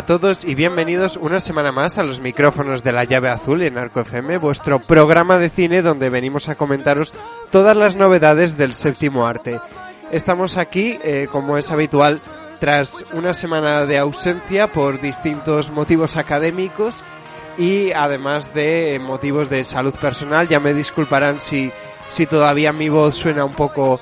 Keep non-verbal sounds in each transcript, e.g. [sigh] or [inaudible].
a todos y bienvenidos una semana más a los micrófonos de la llave azul en Arco FM, vuestro programa de cine donde venimos a comentaros todas las novedades del séptimo arte. Estamos aquí, eh, como es habitual, tras una semana de ausencia por distintos motivos académicos y además de motivos de salud personal. Ya me disculparán si, si todavía mi voz suena un poco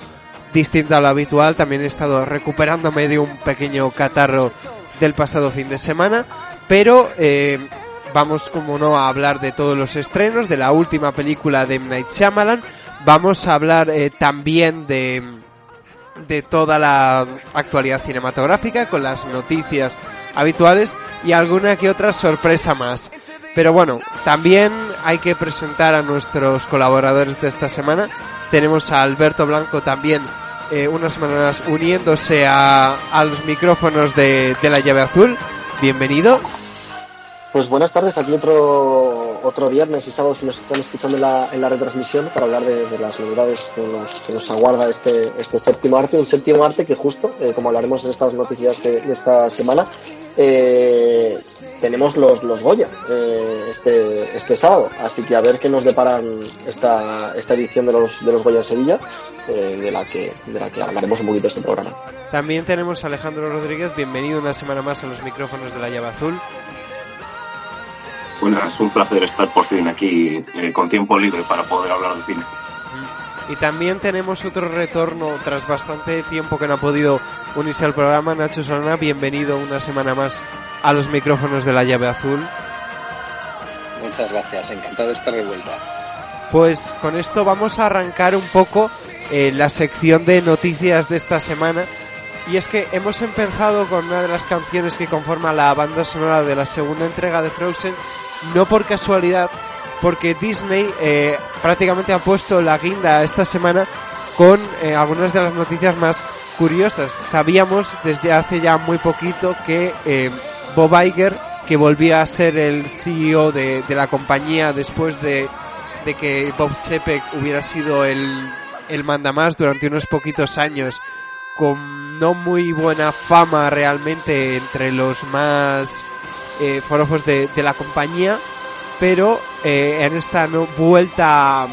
distinta a lo habitual. También he estado recuperándome de un pequeño catarro del pasado fin de semana, pero eh, vamos como no a hablar de todos los estrenos, de la última película de M. Night Shyamalan, vamos a hablar eh, también de de toda la actualidad cinematográfica con las noticias habituales y alguna que otra sorpresa más. Pero bueno, también hay que presentar a nuestros colaboradores de esta semana. Tenemos a Alberto Blanco también eh, unas semanas uniéndose a, a los micrófonos de, de, la llave azul. Bienvenido. Pues buenas tardes, aquí otro, otro viernes y sábado si nos están escuchando en la, en la retransmisión para hablar de, de las novedades que nos, que nos, aguarda este, este séptimo arte, un séptimo arte que justo, eh, como hablaremos en estas noticias de, de esta semana, eh, tenemos los, los Goya eh, este, este sábado. Así que a ver qué nos deparan esta, esta edición de los, de los Goya de Sevilla, eh, de, la que, de la que hablaremos un poquito este programa. También tenemos a Alejandro Rodríguez, bienvenido una semana más a los micrófonos de la llave azul. Bueno, es un placer estar por fin aquí eh, con tiempo libre para poder hablar de cine. Y también tenemos otro retorno tras bastante tiempo que no ha podido unirse al programa. Nacho Solana, bienvenido una semana más a los micrófonos de la llave azul. Muchas gracias, encantado de estar de vuelta. Pues con esto vamos a arrancar un poco eh, la sección de noticias de esta semana. Y es que hemos empezado con una de las canciones que conforma la banda sonora de la segunda entrega de Frozen, no por casualidad, porque Disney eh, prácticamente ha puesto la guinda esta semana con eh, algunas de las noticias más curiosas. Sabíamos desde hace ya muy poquito que eh, Bob Iger, que volvía a ser el CEO de, la compañía después de, que Bob Chapek hubiera sido el, el mandamás durante unos poquitos años, con no muy buena fama realmente entre los más eh, forofos de, de la compañía, pero eh, en esta no, vuelta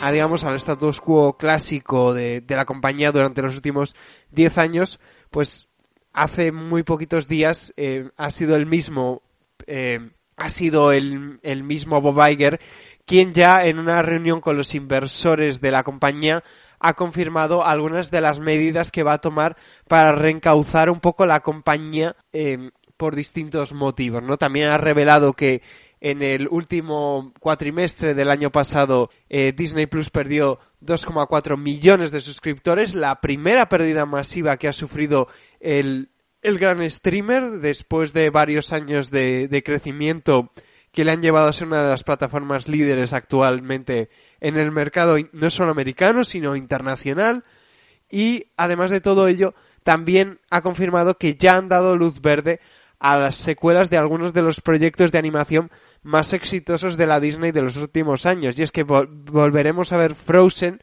a, digamos al status quo clásico de, de la compañía durante los últimos 10 años, pues hace muy poquitos días eh, ha sido el mismo eh, ha sido el, el mismo Bob Iger quien ya en una reunión con los inversores de la compañía ha confirmado algunas de las medidas que va a tomar para reencauzar un poco la compañía eh, por distintos motivos, ¿no? También ha revelado que en el último cuatrimestre del año pasado Disney Plus perdió 2,4 millones de suscriptores, la primera pérdida masiva que ha sufrido el, el gran streamer después de varios años de, de crecimiento que le han llevado a ser una de las plataformas líderes actualmente en el mercado no solo americano, sino internacional. Y además de todo ello, también ha confirmado que ya han dado luz verde a las secuelas de algunos de los proyectos de animación más exitosos de la Disney de los últimos años. Y es que vol volveremos a ver Frozen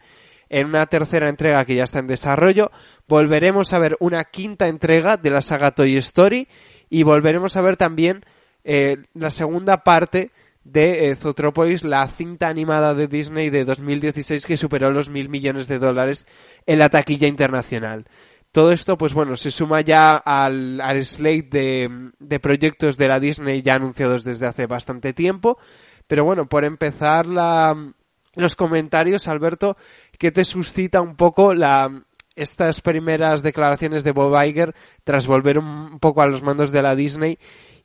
en una tercera entrega que ya está en desarrollo, volveremos a ver una quinta entrega de la saga Toy Story y volveremos a ver también eh, la segunda parte de eh, Zootropolis, la cinta animada de Disney de 2016 que superó los mil millones de dólares en la taquilla internacional. Todo esto, pues bueno, se suma ya al, al slate de, de, proyectos de la Disney ya anunciados desde hace bastante tiempo. Pero bueno, por empezar la, los comentarios, Alberto, ¿qué te suscita un poco la, estas primeras declaraciones de Bob Iger tras volver un poco a los mandos de la Disney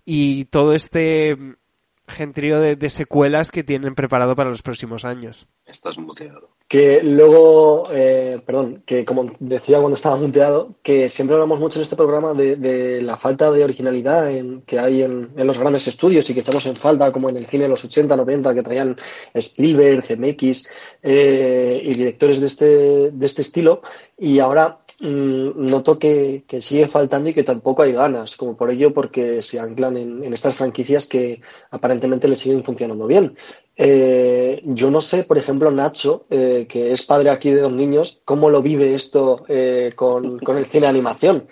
y todo este gentío de, de, secuelas que tienen preparado para los próximos años. Estás muteado. Que luego, eh, perdón, que como decía cuando estaba muteado, que siempre hablamos mucho en este programa de, la falta de originalidad en, que hay en, en, los grandes estudios y que estamos en falta, como en el cine de los 80, 90, que traían Spielberg, CMX eh, y directores de este, de este estilo. Y ahora Mm, noto que, que, sigue faltando y que tampoco hay ganas, como por ello porque se anclan en, en estas franquicias que aparentemente le siguen funcionando bien. Eh, yo no sé, por ejemplo, Nacho, eh, que es padre aquí de dos niños, cómo lo vive esto eh, con, con, el cine animación.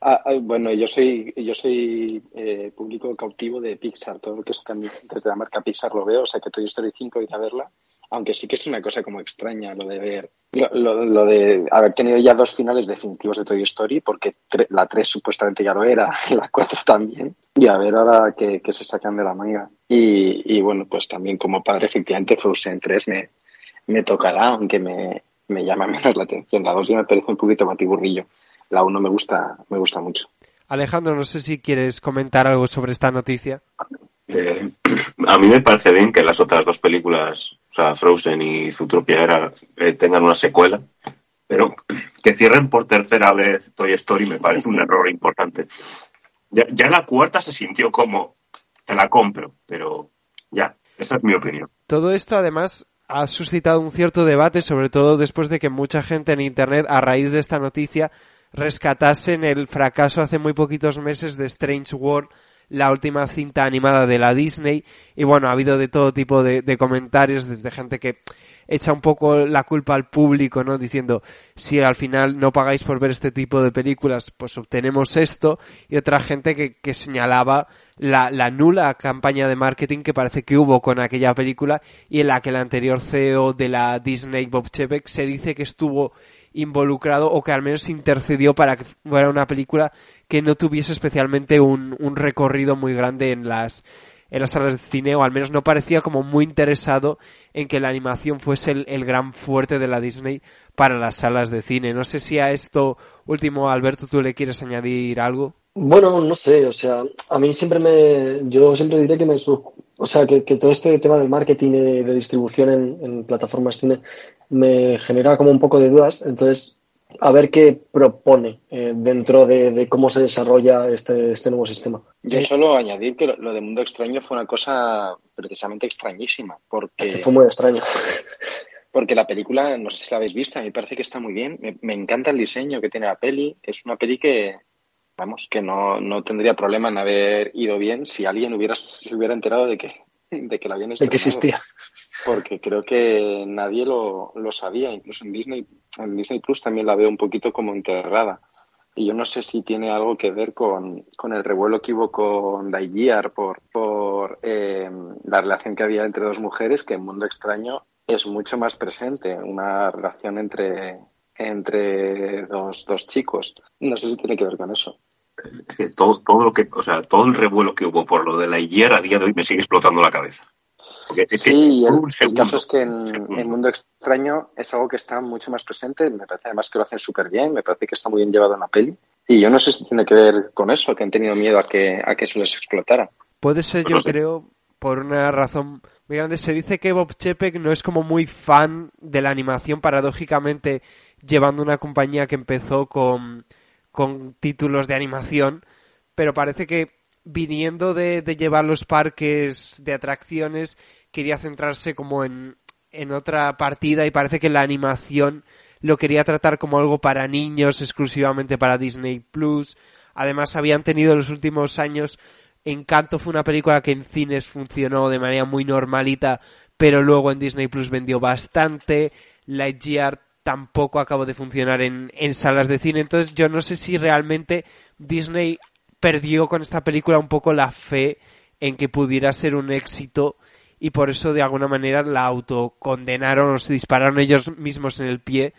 Ah, ah, bueno, yo soy yo soy eh, público cautivo de Pixar. Todo lo que sacan desde la marca Pixar lo veo. O sea que Toy Story 5 ir a verla. Aunque sí que es una cosa como extraña lo de ver, lo, de haber tenido ya dos finales definitivos de Toy Story, porque la 3 supuestamente ya lo era, [laughs] y la 4 también. Y a ver ahora que, se sacan de la manga. Y, y, bueno, pues también como padre, efectivamente, Frozen 3 me, me tocará, aunque me, me llama [laughs] menos la atención. La 2 ya me parece un poquito batiburrillo la 1 me gusta, me gusta mucho. Alejandro, no sé si quieres comentar algo sobre esta noticia. Eh, [clears throat] a mí me parece bien que las otras dos películas, o sea, Frozen y Zootopia era, eh, tengan una secuela, pero [clears throat] que cierren por tercera vez Toy Story me parece un error importante. Ya, ya la cuarta se sintió como, te la compro, pero ya, esa es mi opinión. Todo esto además ha suscitado un cierto debate, sobre todo después de que mucha gente en Internet, a raíz de esta noticia, rescatasen el fracaso hace muy poquitos meses de Strange World, la última cinta animada de la Disney. Y bueno, ha habido de todo tipo de, comentarios, desde gente que echa un poco la culpa al público, ¿no? Diciendo, si al final no pagáis por ver este tipo de películas, pues obtenemos esto. Y otra gente que, que señalaba la, la nula campaña de marketing que parece que hubo con aquella película y en la que el anterior CEO de la Disney, Bob Chapek, se dice que estuvo involucrado o que al menos intercedió para que fuera una película que no tuviese especialmente un, un recorrido muy grande en las en las salas de cine o al menos no parecía como muy interesado en que la animación fuese el, el, gran fuerte de la Disney para las salas de cine. No sé si a esto último, Alberto, tú le quieres añadir algo. Bueno, no sé, o sea, a mí siempre me, yo siempre diré que me, o sea, que, todo este tema del marketing y de, distribución en, en, plataformas cine me genera como un poco de dudas. Entonces, a ver qué propone eh, dentro de, cómo se desarrolla este, este nuevo sistema. Yo solo añadir que lo, de Mundo Extraño fue una cosa precisamente extrañísima, porque... fue muy extraño. [laughs] Porque la película, no sé si la habéis visto, a mí me parece que está muy bien. Me, me, encanta el diseño que tiene la peli. Es una peli que, vamos, que no, no tendría problema en haber ido bien si alguien hubiera, se hubiera enterado de que, [laughs] de que la habían De que existía porque creo que nadie lo, lo, sabía, incluso en Disney, en Disney Plus también la veo un poquito como enterrada. Y yo no sé si tiene algo que ver con, con el revuelo que hubo con Lightyear por, por eh, la relación que había entre dos mujeres, que en Mundo Extraño es mucho más presente, una relación entre, entre dos, dos chicos. No sé si tiene que ver con eso. Todo, todo lo que, o sea, todo el revuelo que hubo por lo de Lightyear a día de hoy me sigue explotando la cabeza sí, el, caso es que en, el Mundo Extraño es algo que está mucho más presente. Me parece además que lo hacen súper bien. Me parece que está muy bien llevado en la peli. Y yo no sé si tiene que ver con eso, que han tenido miedo a que, a que eso les explotara. Puede ser, pues yo creo, por una razón muy grande. Se dice que Bob Chepek no es como muy fan de la animación, paradójicamente, llevando una compañía que empezó con, con títulos de animación. Pero parece que viniendo de, de llevar los parques de atracciones, quería centrarse como en, en otra partida y parece que la animación lo quería tratar como algo para niños, exclusivamente para Disney Plus. Además, habían tenido en los últimos años Encanto fue una película que en cines funcionó de manera muy normalita, pero luego en Disney Plus vendió bastante. Lightyear tampoco acabó de funcionar en, en salas de cine. Entonces yo no sé si realmente Disney perdió con esta película un poco la fe en que pudiera ser un éxito y por eso de alguna manera la autocondenaron o se dispararon ellos mismos en el pie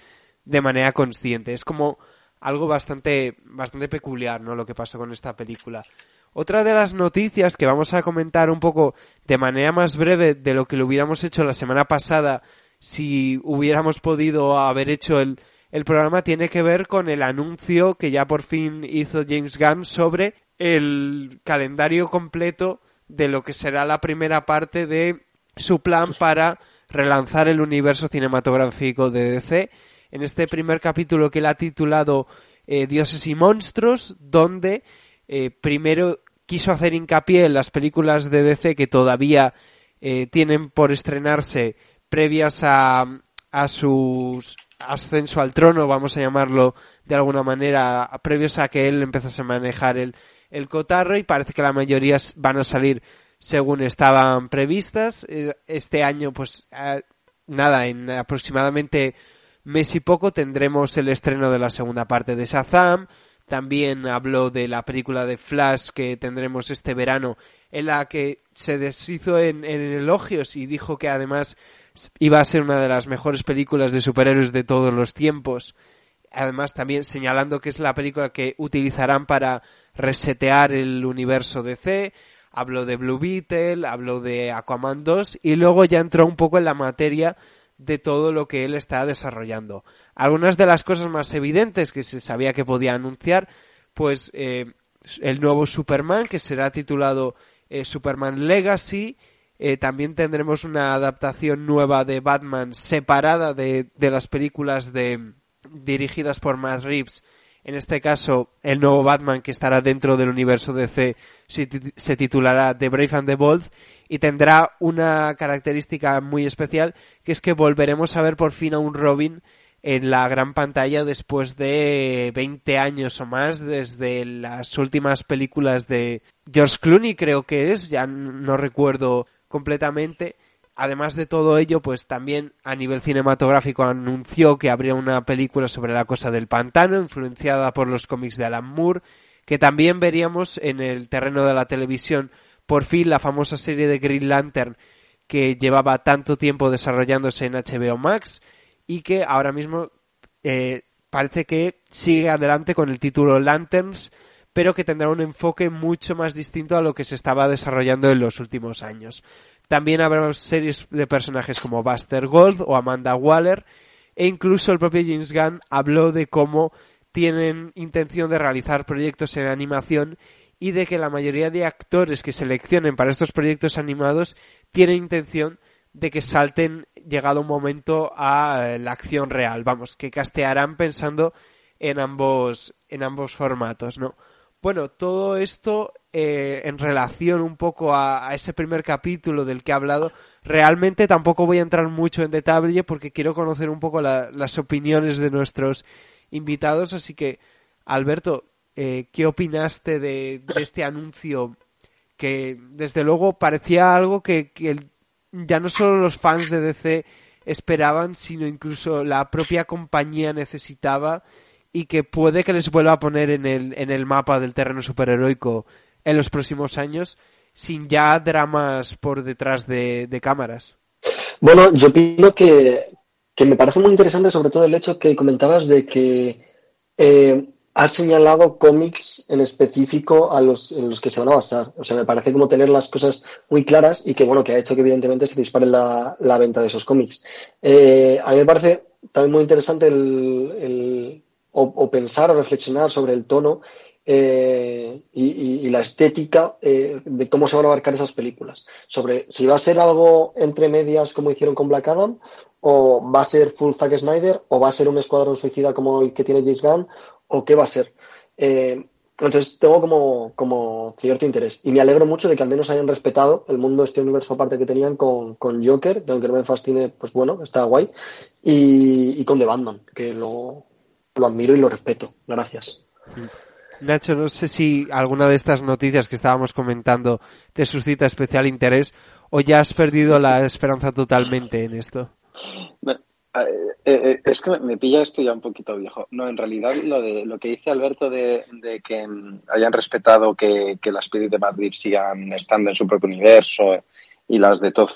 de manera consciente. Es como algo bastante, bastante peculiar, ¿no? Lo que pasó con esta película. Otra de las noticias que vamos a comentar un poco de manera más breve de lo que lo hubiéramos hecho la semana pasada si hubiéramos podido haber hecho el, el programa tiene que ver con el anuncio que ya por fin hizo James Gunn sobre el calendario completo de lo que será la primera parte de su plan para relanzar el universo cinematográfico de DC. En este primer capítulo que él ha titulado eh, Dioses y Monstruos, donde eh, primero quiso hacer hincapié en las películas de DC que todavía eh, tienen por estrenarse previas a, a sus ascenso al trono, vamos a llamarlo de alguna manera, previos a que él empezase a manejar el, el cotarro y parece que la mayoría van a salir según estaban previstas. Eh, este año, pues nada, en aproximadamente mes y poco tendremos el estreno de la segunda parte de Shazam, También habló de la película de Flash que tendremos este verano, en la que se deshizo en, en elogios y dijo que además iba a ser una de las mejores películas de superhéroes de todos los tiempos. Además, también señalando que es la película que utilizarán para resetear el universo DC. Habló de Blue Beetle, habló de Aquaman 2 y luego ya entró un poco en la materia de todo lo que él está desarrollando. Algunas de las cosas más evidentes que se sabía que podía anunciar, pues eh, el nuevo Superman que será titulado eh, Superman Legacy. Eh, también tendremos una adaptación nueva de Batman separada de, de las películas de dirigidas por Matt Reeves. En este caso, el nuevo Batman que estará dentro del universo DC se titulará The Brave and the Bold y tendrá una característica muy especial que es que volveremos a ver por fin a un Robin en la gran pantalla después de 20 años o más desde las últimas películas de George Clooney creo que es, ya no recuerdo completamente. Además de todo ello, pues también a nivel cinematográfico anunció que habría una película sobre la cosa del pantano, influenciada por los cómics de Alan Moore, que también veríamos en el terreno de la televisión por fin la famosa serie de Green Lantern que llevaba tanto tiempo desarrollándose en HBO Max y que ahora mismo eh, parece que sigue adelante con el título Lanterns, pero que tendrá un enfoque mucho más distinto a lo que se estaba desarrollando en los últimos años. También habrá series de personajes como Buster Gold o Amanda Waller, e incluso el propio James Gunn habló de cómo tienen intención de realizar proyectos en animación y de que la mayoría de actores que seleccionen para estos proyectos animados tienen intención de que salten llegado un momento a eh, la acción real, vamos, que castearán pensando en ambos en ambos formatos, ¿no? Bueno, todo esto eh, en relación un poco a, ese primer capítulo del que he hablado, realmente tampoco voy a entrar mucho en detalle porque quiero conocer un poco las opiniones de nuestros invitados, así que Alberto, eh, ¿qué opinaste de, este anuncio? Que desde luego parecía algo que, ya no solo los fans de DC esperaban, sino incluso la propia compañía necesitaba y que puede que les vuelva a poner en el, en el mapa del terreno superheroico en los próximos años sin ya dramas por detrás de, cámaras. Bueno, yo opino que, que, me parece muy interesante sobre todo el hecho que comentabas de que eh, ha señalado cómics en específico a los, en los que se van a basar. O sea, me parece como tener las cosas muy claras y que, bueno, que ha hecho que evidentemente se dispare la, la venta de esos cómics. Eh, a mí me parece también muy interesante el, o, pensar o reflexionar sobre el tono eh, y, la estética eh, de cómo se van a abarcar esas películas. Sobre si va a ser algo entre medias como hicieron con Black Adam, o va a ser full Zack Snyder, o va a ser un escuadrón suicida como el que tiene James Gunn, o qué va a ser. Eh, entonces tengo como, como, cierto interés. Y me alegro mucho de que al menos hayan respetado el mundo, este universo aparte que tenían con, con Joker, que aunque no me fascine, pues bueno, está guay. Y, con The Batman, que lo, lo admiro y lo respeto. Gracias. Nacho, no sé si alguna de estas noticias que estábamos comentando te suscita especial interés o ya has perdido la esperanza totalmente en esto. Eh, eh, es que me pilla esto ya un poquito viejo. No, en realidad lo de lo que dice Alberto de, que hayan respetado que, las pelis de Madrid sigan estando en su propio universo y las de Todd,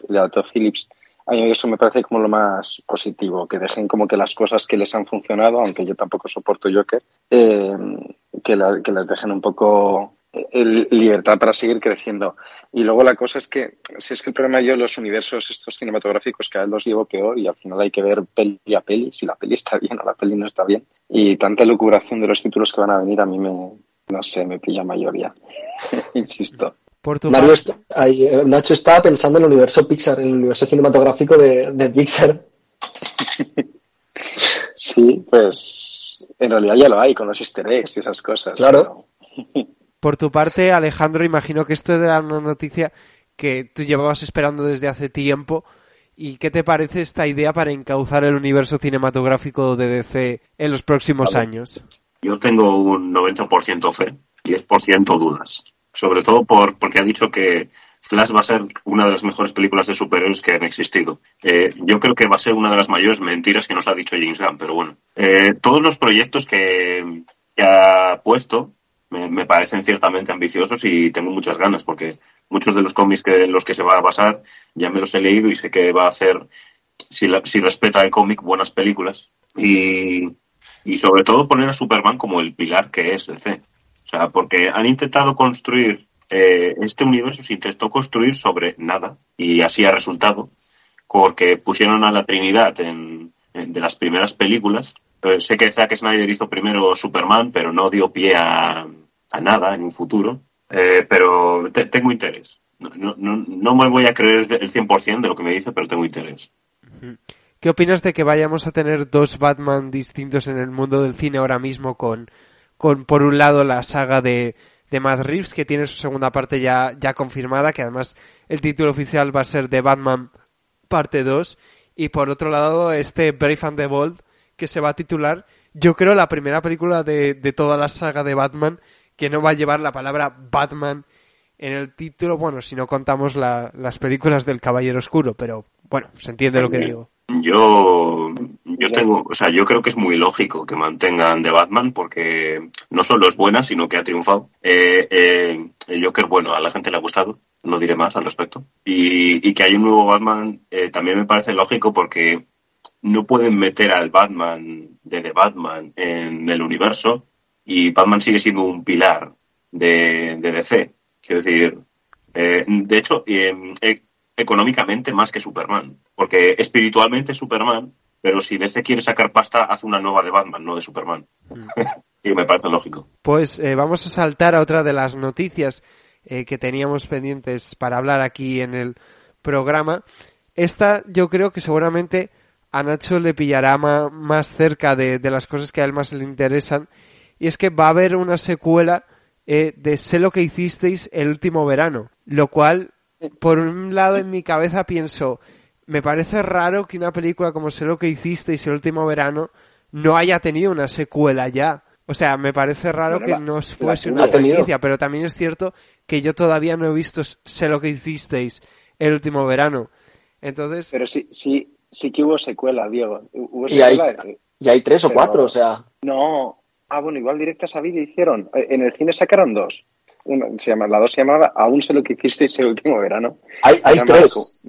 Phillips, a mí eso me parece como lo más positivo, que dejen como que las cosas que les han funcionado, aunque yo tampoco soporto Joker, eh, que, que las dejen un poco libertad para seguir creciendo. Y luego la cosa es que, si es que el problema yo, los universos estos cinematográficos que a los llevo peor y al final hay que ver peli a peli, si la peli está bien o la peli no está bien. Y tanta locuración de los títulos que van a venir a mí me, no sé, me pilla mayoría. [laughs] Insisto. Eh, Nacho está pensando en el universo Pixar, en el universo cinematográfico de, Pixar. [laughs] sí, pues en realidad ya lo hay con los easter eggs y esas cosas. Claro. [laughs] Por tu parte, Alejandro, imagino que esto era una noticia que tú llevabas esperando desde hace tiempo. ¿Y qué te parece esta idea para encauzar el universo cinematográfico de DC en los próximos años? Yo tengo un 90% fe, 10% dudas. Sobre todo por, porque ha dicho que Flash va a ser una de las mejores películas de superhéroes que han existido. Eh, yo creo que va a ser una de las mayores mentiras que nos ha dicho James Gunn, pero bueno. Eh, todos los proyectos que, ha puesto me, me, parecen ciertamente ambiciosos y tengo muchas ganas porque muchos de los cómics que los que se va a basar ya me los he leído y sé que va a hacer, si, la, si respeta el cómic, buenas películas y, y sobre todo poner a Superman como el pilar que es DC. O sea, porque han intentado construir eh, este universo, se intentó construir sobre nada y así ha resultado, porque pusieron a la Trinidad en, en de las primeras películas. Pero sé que Zack Snyder hizo primero Superman, pero no dio pie a, a nada en un futuro. Eh, pero te, tengo interés. No, no, no, me voy a creer el 100% de lo que me dice, pero tengo interés. ¿Qué opinas de que vayamos a tener dos Batman distintos en el mundo del cine ahora mismo con, con por un lado la saga de, de Matt Reeves, que tiene su segunda parte ya, ya confirmada, que además el título oficial va a ser de Batman parte 2, y por otro lado este Brave and the Bold, que se va a titular, yo creo, la primera película de, de toda la saga de Batman, que no va a llevar la palabra Batman en el título, bueno, si no contamos la, las películas del Caballero Oscuro, pero bueno, se entiende lo que digo. Yo, yo tengo, o sea, yo creo que es muy lógico que mantengan de Batman porque no solo es buena, sino que ha triunfado. Eh, eh, el Joker, bueno, a la gente le ha gustado, no diré más al respecto. Y, y que hay un nuevo Batman eh, también me parece lógico porque no pueden meter al Batman de The Batman en el universo y Batman sigue siendo un pilar de, de DC. Quiero decir, eh, de hecho, eh, económicamente más que Superman, porque espiritualmente es Superman, pero si DC quiere sacar pasta, hace una nueva de Batman, no de Superman. [laughs] y me parece lógico. Pues eh, vamos a saltar a otra de las noticias eh, que teníamos pendientes para hablar aquí en el programa. Esta yo creo que seguramente a Nacho le pillará ma más cerca de, de, las cosas que a él más le interesan. Y es que va a haber una secuela eh, de Sé lo que hicisteis el último verano. Lo cual por un lado en mi cabeza pienso, me parece raro que una película como Sé lo que hicisteis el último verano no haya tenido una secuela ya. O sea, me parece raro bueno, que la, no fuese una franquicia, pero también es cierto que yo todavía no he visto Sé lo que hicisteis el último verano. Entonces. Pero sí, sí, sí que hubo secuela, Diego. Hubo y, secuela, hay, y hay tres pero, o cuatro, o sea. No. Ah, bueno, igual directas a vídeo hicieron. En el cine sacaron dos. Una, se llama, la dos se llamaba Aún sé lo que hicisteis el último verano. Hay, hay tres.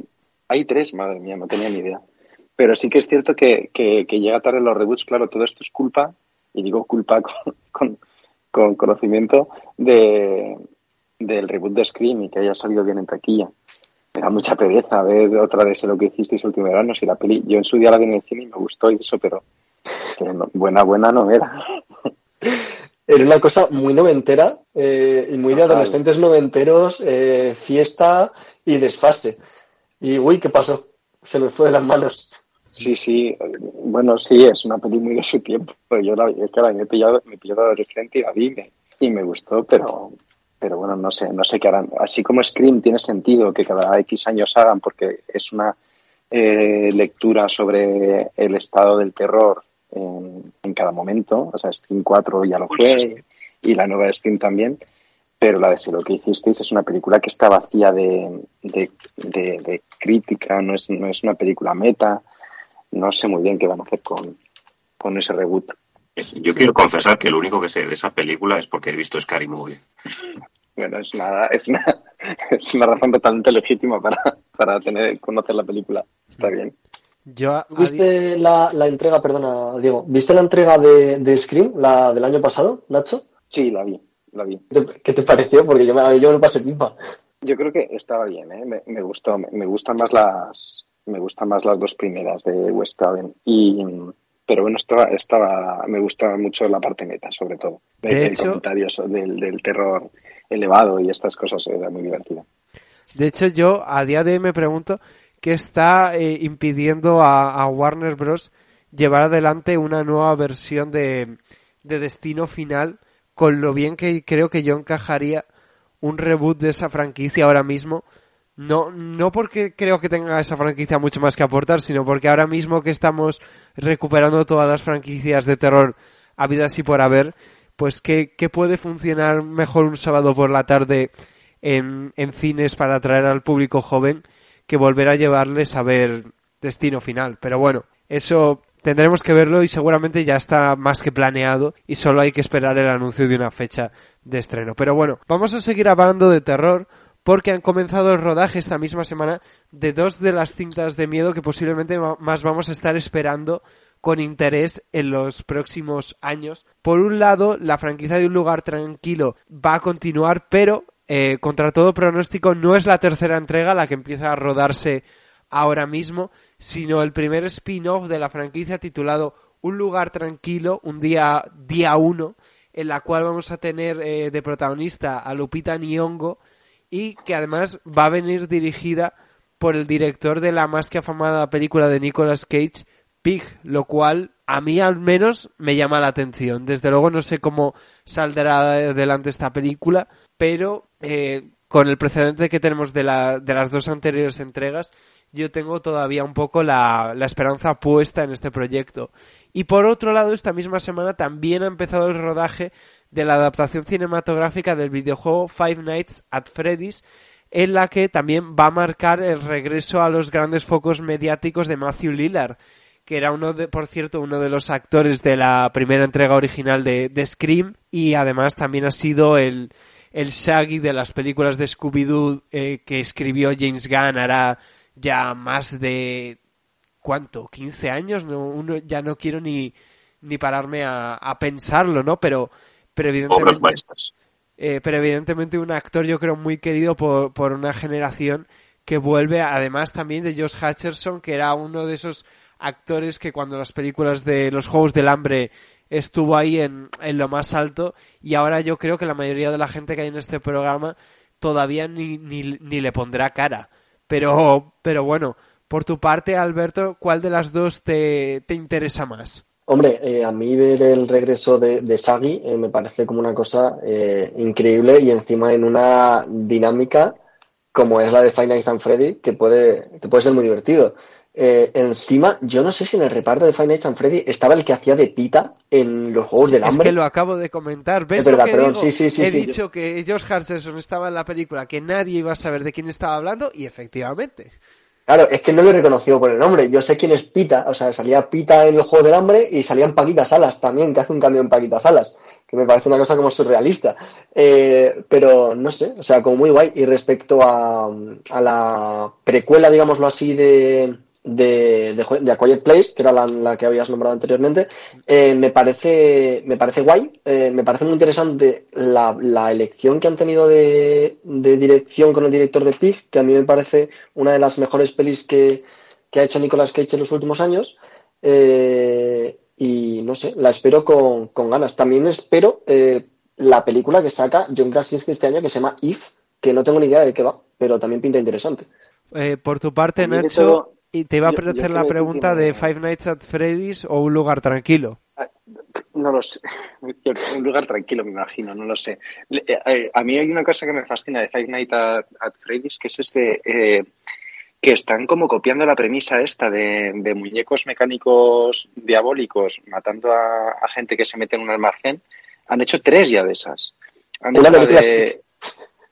Hay tres, madre mía, no tenía ni idea. Pero sí que es cierto que, que, que, llega tarde los reboots, claro, todo esto es culpa, y digo culpa [laughs] con, con, con conocimiento de, del reboot de Scream y que haya salido bien en taquilla. Me da mucha pereza ver otra vez lo que hicisteis el último verano. Si la peli, yo en su día la vi en el cine y me gustó y eso, pero no, buena, buena no era. [laughs] Era una cosa muy noventera eh, y muy de adolescentes noventeros, eh, fiesta y desfase. Y uy, ¿qué pasó? Se me fue de las manos. Sí, sí, bueno, sí, es una peli muy de su tiempo. Yo la, es que la me pillado, me pilló de adolescente y la vi y me, y me gustó, pero, pero bueno, no sé, no sé qué harán. Así como Scream tiene sentido que cada X años hagan porque es una eh, lectura sobre el estado del terror en, en, cada momento. O sea, Scream 4 ya lo fue y la nueva Scream también. Pero la de Si lo que hicisteis es una película que está vacía de, de, de, de crítica, no es, no es una película meta. No sé muy bien qué van a hacer con, con ese reboot. Yo quiero confesar que lo único que sé de esa película es porque he visto Scary Movie. Bueno, es nada, es una, [laughs] es una razón totalmente legítima para, para tener, conocer la película. Está bien. Yo, ¿Viste la, la, entrega, perdona, Diego, ¿viste la entrega de, de, Scream, la del año pasado, Nacho? Sí, la vi, la vi. ¿Qué te pareció? Porque yo, me, yo me pasé pipa. Yo creo que estaba bien, ¿eh? me, me gustó, me, me, gustan más las me gustan más las dos primeras de West Haven y pero bueno estaba, estaba me gustaba mucho la parte meta sobre todo de el, hecho, comentario del, del terror elevado y estas cosas era muy divertida. De hecho, yo a día de hoy me pregunto qué está eh, impidiendo a, a, Warner Bros. llevar adelante una nueva versión de, de Destino Final con lo bien que creo que yo encajaría un reboot de esa franquicia ahora mismo. No, no porque creo que tenga esa franquicia mucho más que aportar, sino porque ahora mismo que estamos recuperando todas las franquicias de terror habidas y por haber, pues que, que puede funcionar mejor un sábado por la tarde en, en cines para atraer al público joven que volver a llevarles a ver Destino Final. Pero bueno, eso tendremos que verlo y seguramente ya está más que planeado y solo hay que esperar el anuncio de una fecha de estreno. Pero bueno, vamos a seguir hablando de terror porque han comenzado el rodaje esta misma semana de dos de las cintas de miedo que posiblemente más vamos a estar esperando con interés en los próximos años. Por un lado, la franquicia de un lugar tranquilo va a continuar, pero eh, contra todo pronóstico no es la tercera entrega la que empieza a rodarse ahora mismo, sino el primer spin-off de la franquicia titulado Un lugar tranquilo, un día día uno, en la cual vamos a tener eh, de protagonista a Lupita Nyong'o y que además va a venir dirigida por el director de la más que afamada película de Nicolas Cage, Pig, lo cual a mí al menos me llama la atención. Desde luego no sé cómo saldrá adelante esta película, pero eh, con el precedente que tenemos de, la, de las dos anteriores entregas, yo tengo todavía un poco la, la, esperanza puesta en este proyecto. Y por otro lado, esta misma semana también ha empezado el rodaje de la adaptación cinematográfica del videojuego Five Nights at Freddy's, en la que también va a marcar el regreso a los grandes focos mediáticos de Matthew Lillard, que era uno de, por cierto, uno de los actores de la primera entrega original de, de Scream, y además también ha sido el, el Shaggy de las películas de Scooby-Doo eh, que escribió James Gunn hará ya más de ¿cuánto? 15 años, no, uno, ya no quiero ni, ni pararme a, a pensarlo, ¿no? Pero, pero evidentemente, eh, pero evidentemente un actor yo creo muy querido por, por una generación que vuelve, además también de Josh Hutcherson, que era uno de esos actores que cuando las películas de los Juegos del Hambre estuvo ahí en, en lo más alto y ahora yo creo que la mayoría de la gente que hay en este programa todavía ni, ni, ni le pondrá cara. Pero, pero bueno, por tu parte, Alberto, ¿cuál de las dos te, te interesa más? Hombre, eh, a mí ver el regreso de, de Shaggy eh, me parece como una cosa eh, increíble y encima en una dinámica como es la de Nights at Freddy que puede, que puede ser muy divertido. Eh, encima, yo no sé si en el reparto de Five Nights at Freddy estaba el que hacía de Pita en los Juegos Sí, del es Hambre. que lo acabo de comentar. ¿Ves Es verdad, lo que perdón, digo? sí, sí, sí, He sí, dicho que Josh Hutcherson estaba en la película, que nadie iba a saber de quién estaba hablando y efectivamente. Claro, es que no lo he reconocido por el nombre. Yo sé quién es Pita, o sea, salía Pita en los Juegos del Hambre y salían Paquita Salas también, que hace un cambio en Paquita Salas, que me parece una cosa como surrealista. Eh, pero no sé, o sea, como muy guay. Y respecto a, a la precuela, digámoslo así, de, de, de, de A Quiet Place, que era la, la que habías nombrado anteriormente, eh, me parece me parece guay, eh, me parece muy interesante la, la elección que han tenido de, de, dirección con el director de Pig, que a mí me parece una de las mejores pelis que, que ha hecho Nicolas Cage en los últimos años. Eh, y no sé, la espero con, con ganas. También espero eh, la película que saca John Krasinski este año que se llama If, que no tengo ni idea de qué va, pero también pinta interesante. Eh, por tu parte, Nacho, todo- y te iba a hacer la pregunta de Five Nights at Freddy's o Un lugar tranquilo. No lo sé. [laughs] Yo- Un lugar tranquilo, me imagino, no lo sé. Eh, eh, A mí hay una cosa que me fascina de Five Nights at, at Freddy's, que es este, eh, que están como copiando la premisa esta de, de muñecos mecánicos diabólicos matando a, a gente que se mete en un almacén. Han hecho tres ya de esas. Han hecho de la.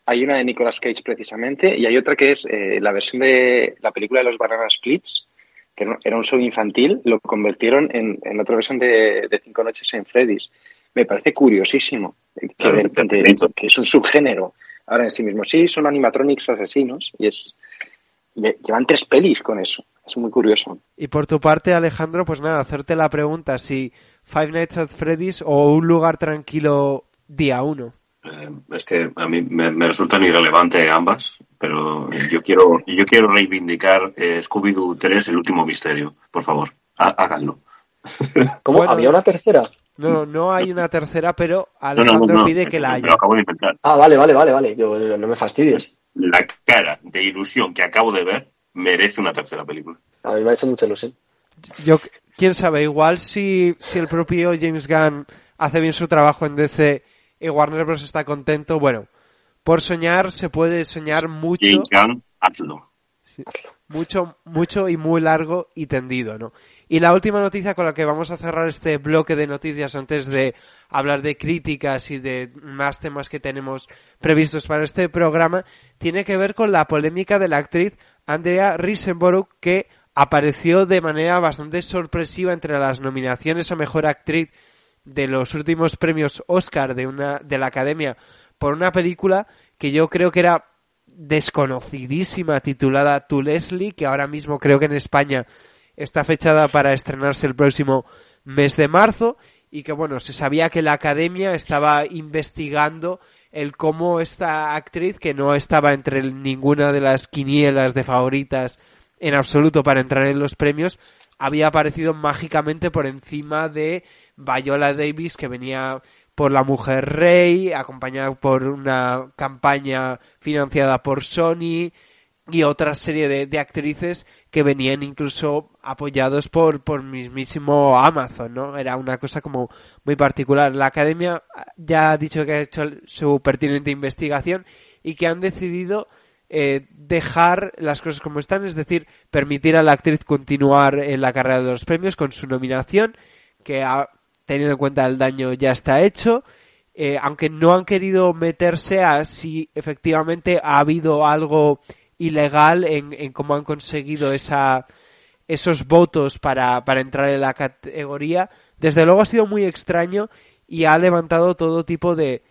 Hay una de Nicolas Cage precisamente y hay otra que es eh, la versión de la película de los Banana Splits, que era- un show infantil, lo convirtieron en, en otra versión de, de Cinco Noches en Freddy's. Me parece curiosísimo que, Claro, de- te de- felicito. que es un subgénero ahora en sí mismo. Sí, son animatronics asesinos y es lle- llevan tres pelis con eso. Es muy curioso. Y por tu parte, Alejandro, pues nada, hacerte la pregunta si Five Nights at Freddy's o Un lugar tranquilo día uno. Eh, es que a mí me, me resultan irrelevantes ambas, pero yo quiero yo quiero reivindicar eh, Scooby-Doo 3, el último misterio. Por favor, há- háganlo. [laughs] ¿Cómo? Bueno, ¿Había una tercera? No, no hay una tercera, pero No, no, no, Alejandro no, pide que me- la haya. lo acabo de inventar. Ah, vale, vale, vale, vale. Yo, no me fastidies. La cara de ilusión que acabo de ver merece una tercera película. A mí me ha hecho mucha ilusión. Yo, quién sabe, igual si, si el propio James Gunn hace bien su trabajo en DC y Warner Bros. está contento, bueno, por soñar se puede soñar mucho, James Gunn, hazlo. mucho, mucho y muy largo y tendido, ¿no? Y la última noticia con la que vamos a cerrar este bloque de noticias antes de hablar de críticas y de más temas que tenemos previstos para este programa tiene que ver con la polémica de la actriz Andrea Riseborough que apareció de manera bastante sorpresiva entre las nominaciones a mejor actriz de los últimos premios Oscar de una de la Academia por una película que yo creo que era desconocidísima titulada To Leslie, que ahora mismo creo que en España está fechada para estrenarse el próximo mes de marzo y que bueno, se sabía que la academia estaba investigando el cómo esta actriz, que no estaba entre ninguna de las quinielas de favoritas en absoluto para entrar en los premios, había aparecido mágicamente por encima de Viola Davis, que venía por La Mujer Rey, acompañada por una campaña financiada por Sony, y otra serie de, actrices que venían incluso apoyados por, por mismísimo Amazon, ¿no? Era una cosa como muy particular. La academia ya ha dicho que ha hecho su pertinente investigación y que han decidido eh, dejar las cosas como están, es decir, permitir a la actriz continuar en la carrera de los premios con su nominación, que ha tenido en cuenta el daño ya está hecho. Eh, aunque no han querido meterse a si efectivamente ha habido algo ilegal en, en cómo han conseguido esa, esos votos para, para entrar en la categoría. Desde luego ha sido muy extraño y ha levantado todo tipo de,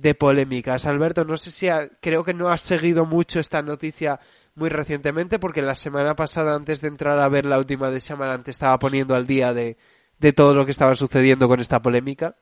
de polémicas. Alberto, no sé si creo que no has seguido mucho esta noticia muy recientemente porque la semana pasada antes de entrar a ver la última de Shyamalan te estaba poniendo al día de, de todo lo que estaba sucediendo con esta polémica.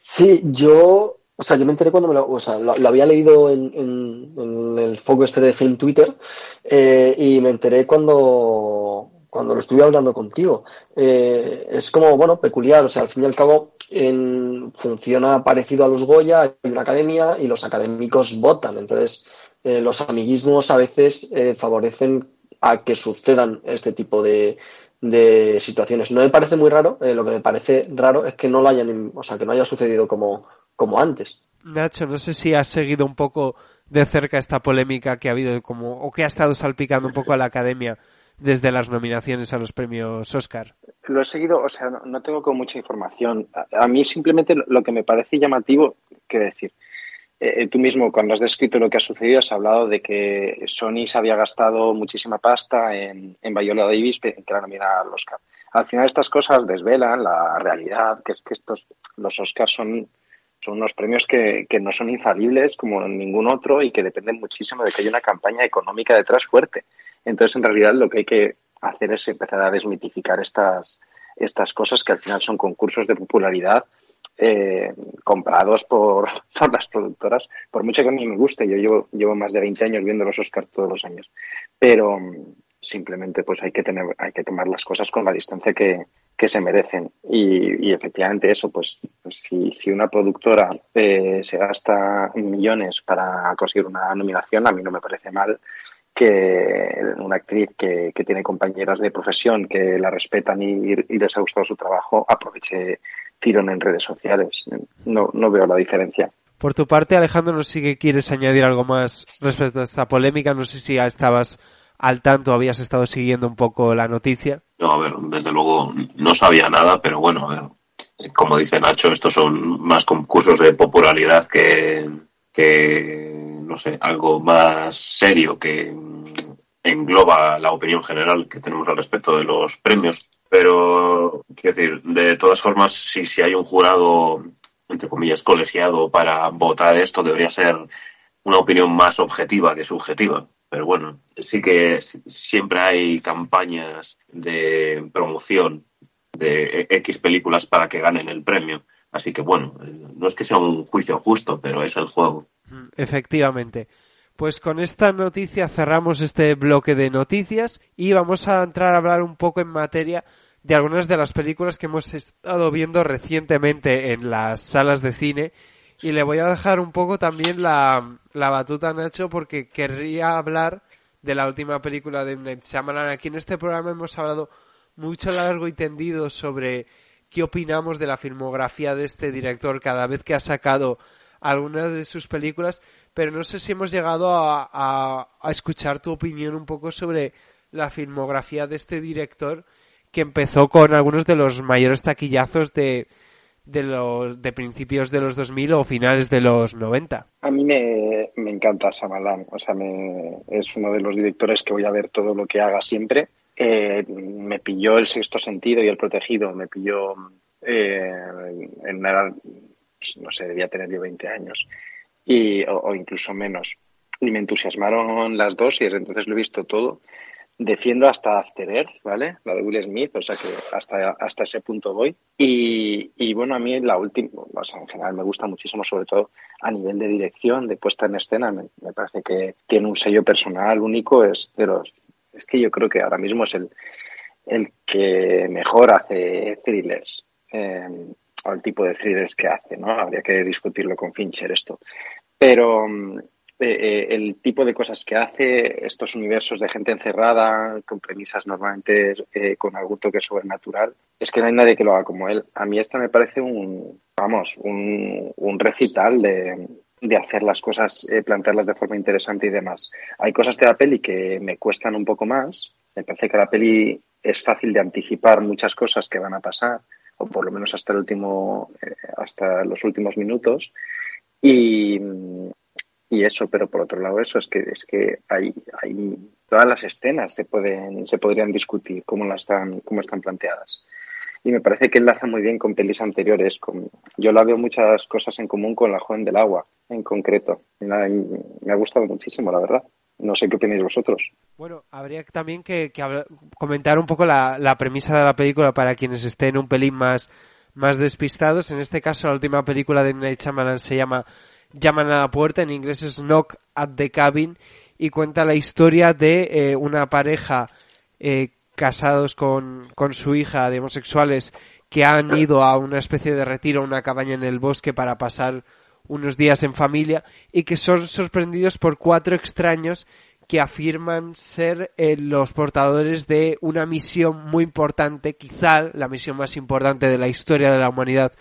Sí, yo o sea, yo me enteré cuando me lo, o sea, lo, había leído en, en, el foco este de Film Twitter eh, y me enteré cuando, cuando lo estuve hablando contigo. Eh, es como, bueno, peculiar, o sea, al fin y al cabo en, funciona parecido a los Goya, hay una academia y los académicos votan. Entonces, eh, los amiguismos a veces eh, favorecen a que sucedan este tipo de, de situaciones. No me parece muy raro, eh, lo que me parece raro es que no lo hayan, o sea, que no haya sucedido como como antes. Nacho, no sé si has seguido un poco de cerca esta polémica que ha habido como o que ha estado salpicando un poco a la academia desde las nominaciones a los premios Oscar. Lo he seguido, o sea, no, tengo con mucha información. A, mí simplemente lo que me parece llamativo, quiero decir, eh, eh, tú mismo cuando has descrito lo que ha sucedido has hablado de que Sony se había gastado muchísima pasta en, en Viola Davis que la nominara al Oscar. Al final estas cosas desvelan la realidad, que es que estos los Oscars son son unos premios que, que, no son infalibles como ningún otro y que dependen muchísimo de que haya una campaña económica detrás fuerte. Entonces, en realidad, lo que hay que hacer es empezar a desmitificar estas, estas cosas que al final son concursos de popularidad eh, comprados por, [laughs] por, las productoras, por mucho que a mí me guste. Yo llevo, llevo más de 20 años viendo los Oscars todos los años. Pero simplemente pues hay que tener, hay que tomar las cosas con la distancia que, que se merecen. Y, y, efectivamente eso, pues, pues si, si, una productora eh, se gasta millones para conseguir una nominación, a mí no me parece mal que una actriz que, que tiene compañeras de profesión que la respetan y, y, les ha gustado su trabajo aproveche tirón en redes sociales. No, no veo la diferencia. Por tu parte, Alejandro, no sé si quieres añadir algo más respecto a esta polémica. No sé si ya estabas al tanto, habías estado siguiendo un poco la noticia. No, a ver, desde luego no sabía nada, pero bueno, a ver, como dice Nacho, estos son más concursos de popularidad que, que, no sé, algo más serio que engloba la opinión general que tenemos al respecto de los premios. Pero, quiero decir, de todas formas, si, si hay un jurado, entre comillas, colegiado para votar esto, debería ser una opinión más objetiva que subjetiva. Pero bueno, sí que siempre hay campañas de promoción de X películas para que ganen el premio. Así que bueno, no es que sea un juicio justo, pero es el juego. Efectivamente. Pues con esta noticia cerramos este bloque de noticias y vamos a entrar a hablar un poco en materia de algunas de las películas que hemos estado viendo recientemente en las salas de cine y le voy a dejar un poco también la, la batuta a Nacho porque querría hablar de la última película de M. Shyamalan. Aquí en este programa hemos hablado mucho largo y tendido sobre qué opinamos de la filmografía de este director cada vez que ha sacado alguna de sus películas, pero no sé si hemos llegado a, a, a escuchar tu opinión un poco sobre la filmografía de este director que empezó con algunos de los mayores taquillazos de, de los de principios de los 2000 o finales de los 90. A mí me, me encanta Samalan, o sea, me, es uno de los directores que voy a ver todo lo que haga siempre, eh, me pilló el sexto sentido y el protegido, me pilló eh, en una edad, pues, no sé, debía tener yo 20 años y, o, incluso menos. Y me entusiasmaron las dos y entonces lo he visto todo. Defiendo hasta After Earth, ¿vale? La de Will Smith, o sea que hasta, hasta ese punto voy. Y, y bueno, a mí la última, o sea, en general me gusta muchísimo, sobre todo a nivel de dirección, de puesta en escena. Me parece que tiene un sello personal único, es de los es que yo creo que ahora mismo es el, el que mejor hace thrillers, eh, o el tipo de thrillers que hace, ¿no? Habría que discutirlo con Fincher esto. Pero mm, eh, eh, el tipo de cosas que hace, estos universos de gente encerrada, con premisas normalmente con algún toque sobrenatural, es que no hay nadie que lo haga como él. A mí esta me parece un, vamos, un, un recital de, de hacer las cosas, eh, plantearlas de forma interesante y demás. Hay cosas de la peli que me cuestan un poco más. Me parece que la peli es fácil de anticipar muchas cosas que van a pasar, o por lo menos hasta el último, eh, hasta los últimos minutos. Y, y eso, pero por otro lado eso es que es que hay, hay todas las escenas se pueden, se podrían discutir cómo las están, cómo están planteadas y me parece que enlaza muy bien con pelis anteriores. Con, yo la veo muchas cosas en común con La Joven del Agua, en concreto. Me ha gustado muchísimo, la verdad. No sé qué opináis vosotros. Bueno, habría también que, comentar un poco la, premisa de la película para quienes estén un pelín más, más despistados. En este caso, la última película de Night Shyamalan se llama Llaman a la puerta, en inglés es Knock at the Cabin, y cuenta la historia de eh, una pareja eh, casados con, con su hija de homosexuales que han ido a una especie de retiro, a una cabaña en el bosque para pasar unos días en familia y que son sorprendidos por cuatro extraños que afirman ser eh, los portadores de una misión muy importante, quizá la misión más importante de la historia de la humanidad,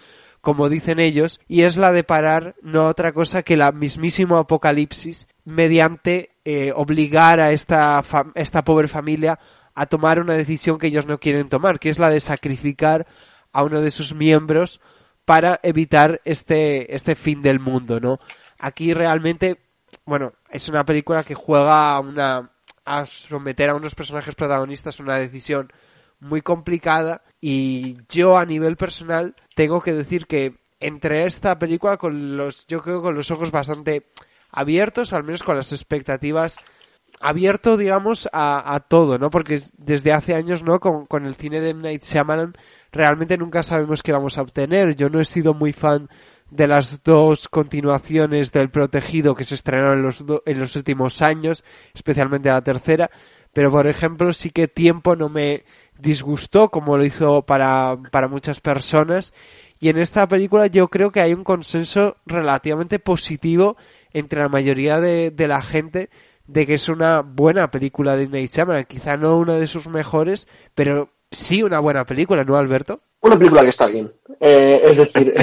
como dicen ellos, y es la de parar no otra cosa que la mismísimo apocalipsis mediante eh, obligar a esta, esta pobre familia a tomar una decisión que ellos no quieren tomar, que es la de sacrificar a uno de sus miembros para evitar este, este fin del mundo, ¿no? Aquí realmente, bueno, es una película que juega a una, a someter a unos personajes protagonistas una decisión muy complicada y yo a nivel personal tengo que decir que entre esta película con los, yo creo con los ojos bastante abiertos, al menos con las expectativas abierto, digamos, a, a, todo, ¿no? Porque desde hace años, ¿no? Con, con el cine de M. Night Shyamalan realmente nunca sabemos qué vamos a obtener. Yo no he sido muy fan de las dos continuaciones del Protegido que se estrenaron en los, en los últimos años, especialmente la tercera, pero por ejemplo sí que Tiempo no me disgustó como lo hizo para, para muchas personas y en esta película yo creo que hay un consenso relativamente positivo entre la mayoría de, de la gente de que es una buena película de Night Shyamalan. Quizá no una de sus mejores, pero sí una buena película, ¿no, Alberto? Una película que está bien. Eh, es decir...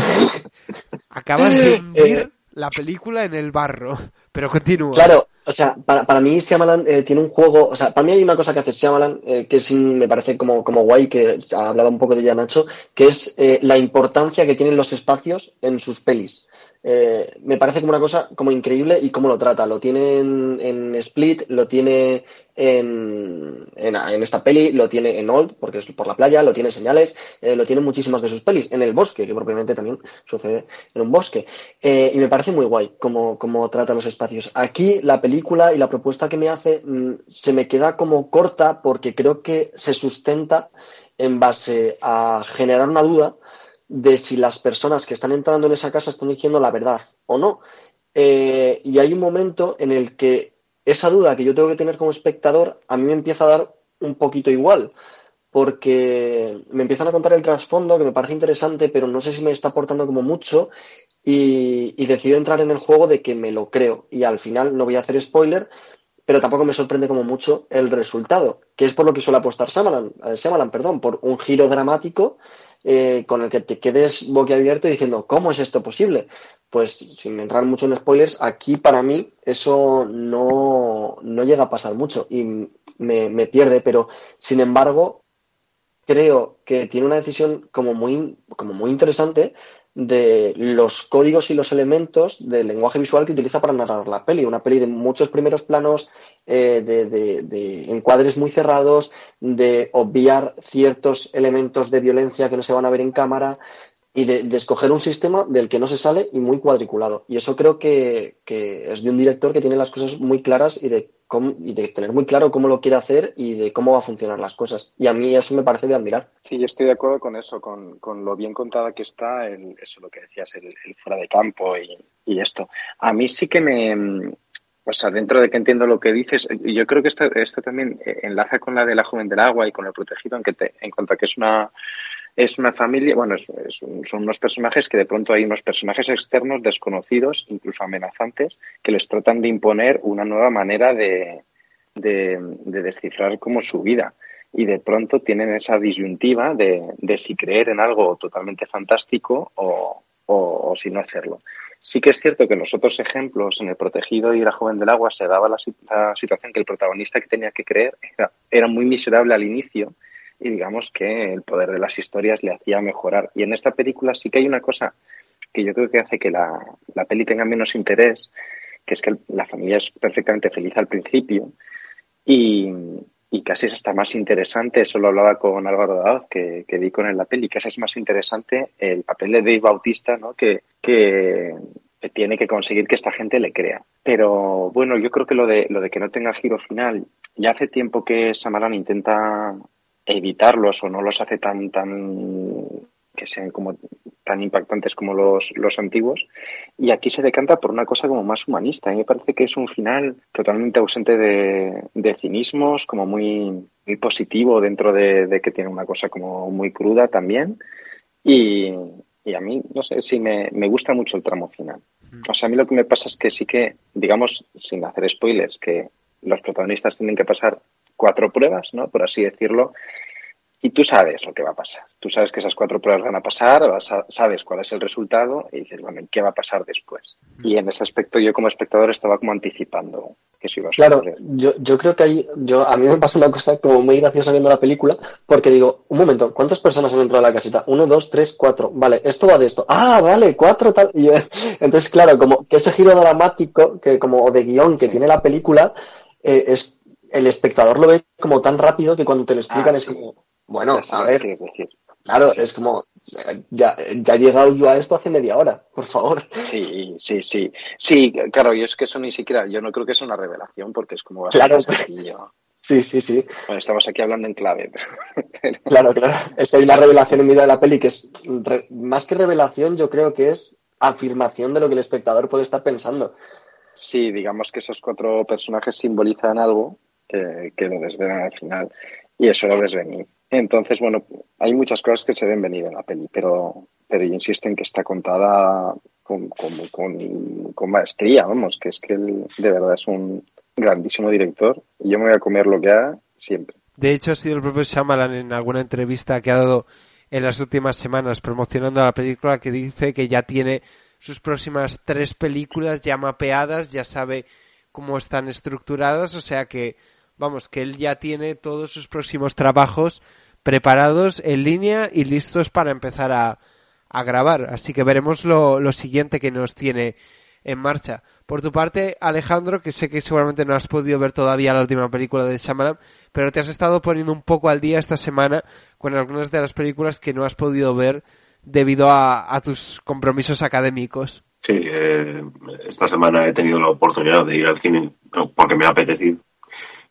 [laughs] Acabas de [laughs] hundir eh, la película en el barro, pero continúa. Claro, o sea, para, para mí Shyamalan eh, tiene un juego... O sea, para mí hay una cosa que hace Shyamalan que sí me parece como, como guay, que ha hablado un poco de ella Nacho, que es la importancia que tienen los espacios en sus pelis. Eh, me parece como una cosa como increíble y cómo lo trata. Lo tiene en, Split, lo tiene en, en, esta peli, lo tiene en Old, porque es por la playa, lo tiene en Señales, eh, lo tiene en muchísimas de sus pelis, en el bosque, que propiamente también sucede en un bosque. Eh, y me parece muy guay cómo, cómo trata los espacios. Aquí la película y la propuesta que me hace mm, se me queda como corta porque creo que se sustenta en base a generar una duda de si las personas que están entrando en esa casa están diciendo la verdad o no. Eh, y hay un momento en el que esa duda que yo tengo que tener como espectador a mí me empieza a dar un poquito igual, porque me empiezan a contar el trasfondo que me parece interesante, pero no sé si me está aportando como mucho y, decido entrar en el juego de que me lo creo. Y al final no voy a hacer spoiler, pero tampoco me sorprende como mucho el resultado, que es por lo que suele apostar Shyamalan, eh, perdón, por un giro dramático eh, con el que te quedes boquiabierto diciendo, ¿cómo es esto posible? Pues sin entrar mucho en spoilers, aquí para mí eso no, no llega a pasar mucho y me, me pierde, pero sin embargo creo que tiene una decisión como muy, como muy interesante de los códigos y los elementos del lenguaje visual que utiliza para narrar la peli. Una peli de muchos primeros planos, eh, de, encuadres muy cerrados, de obviar ciertos elementos de violencia que no se van a ver en cámara y de, escoger un sistema del que no se sale y muy cuadriculado. Y eso creo que, que es de un director que tiene las cosas muy claras y de y de tener muy claro cómo lo quiere hacer y de cómo va a funcionar las cosas. Y a mí eso me parece de admirar. Sí, yo estoy de acuerdo con eso, con, con lo bien contada que está, el, eso lo que decías, el, fuera de campo y, y, esto. A mí sí que me... O sea, dentro de que entiendo lo que dices, yo creo que esto, esto también enlaza con la de la joven del agua y con el protegido, en, que te, en cuanto a que es una es una familia, bueno, son unos personajes que de pronto hay unos personajes externos desconocidos, incluso amenazantes, que les tratan de imponer una nueva manera de, de, descifrar como su vida. Y de pronto tienen esa disyuntiva de, de si creer en algo totalmente fantástico o, o, si no hacerlo. Sí que es cierto que en los otros ejemplos, en El Protegido y La Joven del Agua, se daba la, situación que el protagonista que tenía que creer era muy miserable al inicio y digamos que el poder de las historias le hacía mejorar. Y en esta película sí que hay una cosa que yo creo que hace que la, la peli tenga menos interés, que es que la familia es perfectamente feliz al principio y, y casi es hasta más interesante, eso lo hablaba con Álvaro Daoz, que, que vi con en la peli, casi es más interesante el papel de Dave Bautista, ¿no? que, que, tiene que conseguir que esta gente le crea. Pero bueno, yo creo que lo de, lo de que no tenga giro final, ya hace tiempo que Samaran intenta evitarlos o no los hace tan tan que sean como tan impactantes como los, los antiguos y aquí se decanta por una cosa como más humanista. A mí me parece que es un final totalmente ausente de, de cinismos, como muy, muy positivo dentro de, que tiene una cosa como muy cruda también y, y a mí, no sé, sí me, me gusta mucho el tramo final. O sea, a mí lo que me pasa es que sí que, digamos, sin hacer spoilers, que los protagonistas tienen que pasar cuatro pruebas, ¿no? Por así decirlo. Y tú sabes lo que va a pasar. Tú sabes que esas cuatro pruebas van a pasar, sabes cuál es el resultado y dices, bueno, ¿qué va a pasar después? Y en ese aspecto yo como espectador estaba como anticipando que eso iba a Claro, yo, yo creo que ahí, yo, a mí me pasa una cosa como muy graciosa viendo la película, porque digo, un momento, ¿cuántas personas han entrado a la casita? Uno, dos, tres, cuatro. Vale, esto va de esto. Ah, vale, cuatro, tal. Y, [laughs] entonces, claro, como que ese giro dramático, que como de guion que tiene la película, eh, es el espectador lo ve como tan rápido que cuando te lo explican ah, es como, bueno, a ver, claro, es como, ya, ya he llegado yo a esto hace media hora, por favor. Sí, sí, sí. Sí, claro, y es que eso ni siquiera, yo no creo que es una revelación porque es como claro. Sí, sí, sí. Bueno, estamos aquí hablando en clave. Claro, claro. Es que hay una revelación en medio de la peli que es, más que revelación, yo creo que es afirmación de lo que el espectador puede estar pensando. Sí, digamos que esos cuatro personajes simbolizan algo que, lo desvelan al final. Y eso lo ves venir. Entonces, bueno, hay muchas cosas que se ven venir en la peli, pero, pero yo insisto en que está contada con, con, con, maestría, vamos, que es que él de verdad es un grandísimo director y yo me voy a comer lo que haga siempre. De hecho, ha sido el propio Shyamalan en alguna entrevista que ha dado en las últimas semanas promocionando la película que dice que ya tiene sus próximas tres películas ya mapeadas, ya sabe cómo están estructuradas, o sea que vamos, que él ya tiene todos sus próximos trabajos preparados en línea y listos para empezar a, a grabar. Así que veremos lo, lo siguiente que nos tiene en marcha. Por tu parte, Alejandro, que sé que seguramente no has podido ver todavía la última película de Shyamalan, pero te has estado poniendo un poco al día esta semana con algunas de las películas que no has podido ver debido a, a tus compromisos académicos. Sí, eh, esta semana he tenido la oportunidad de ir al cine porque me ha apetecido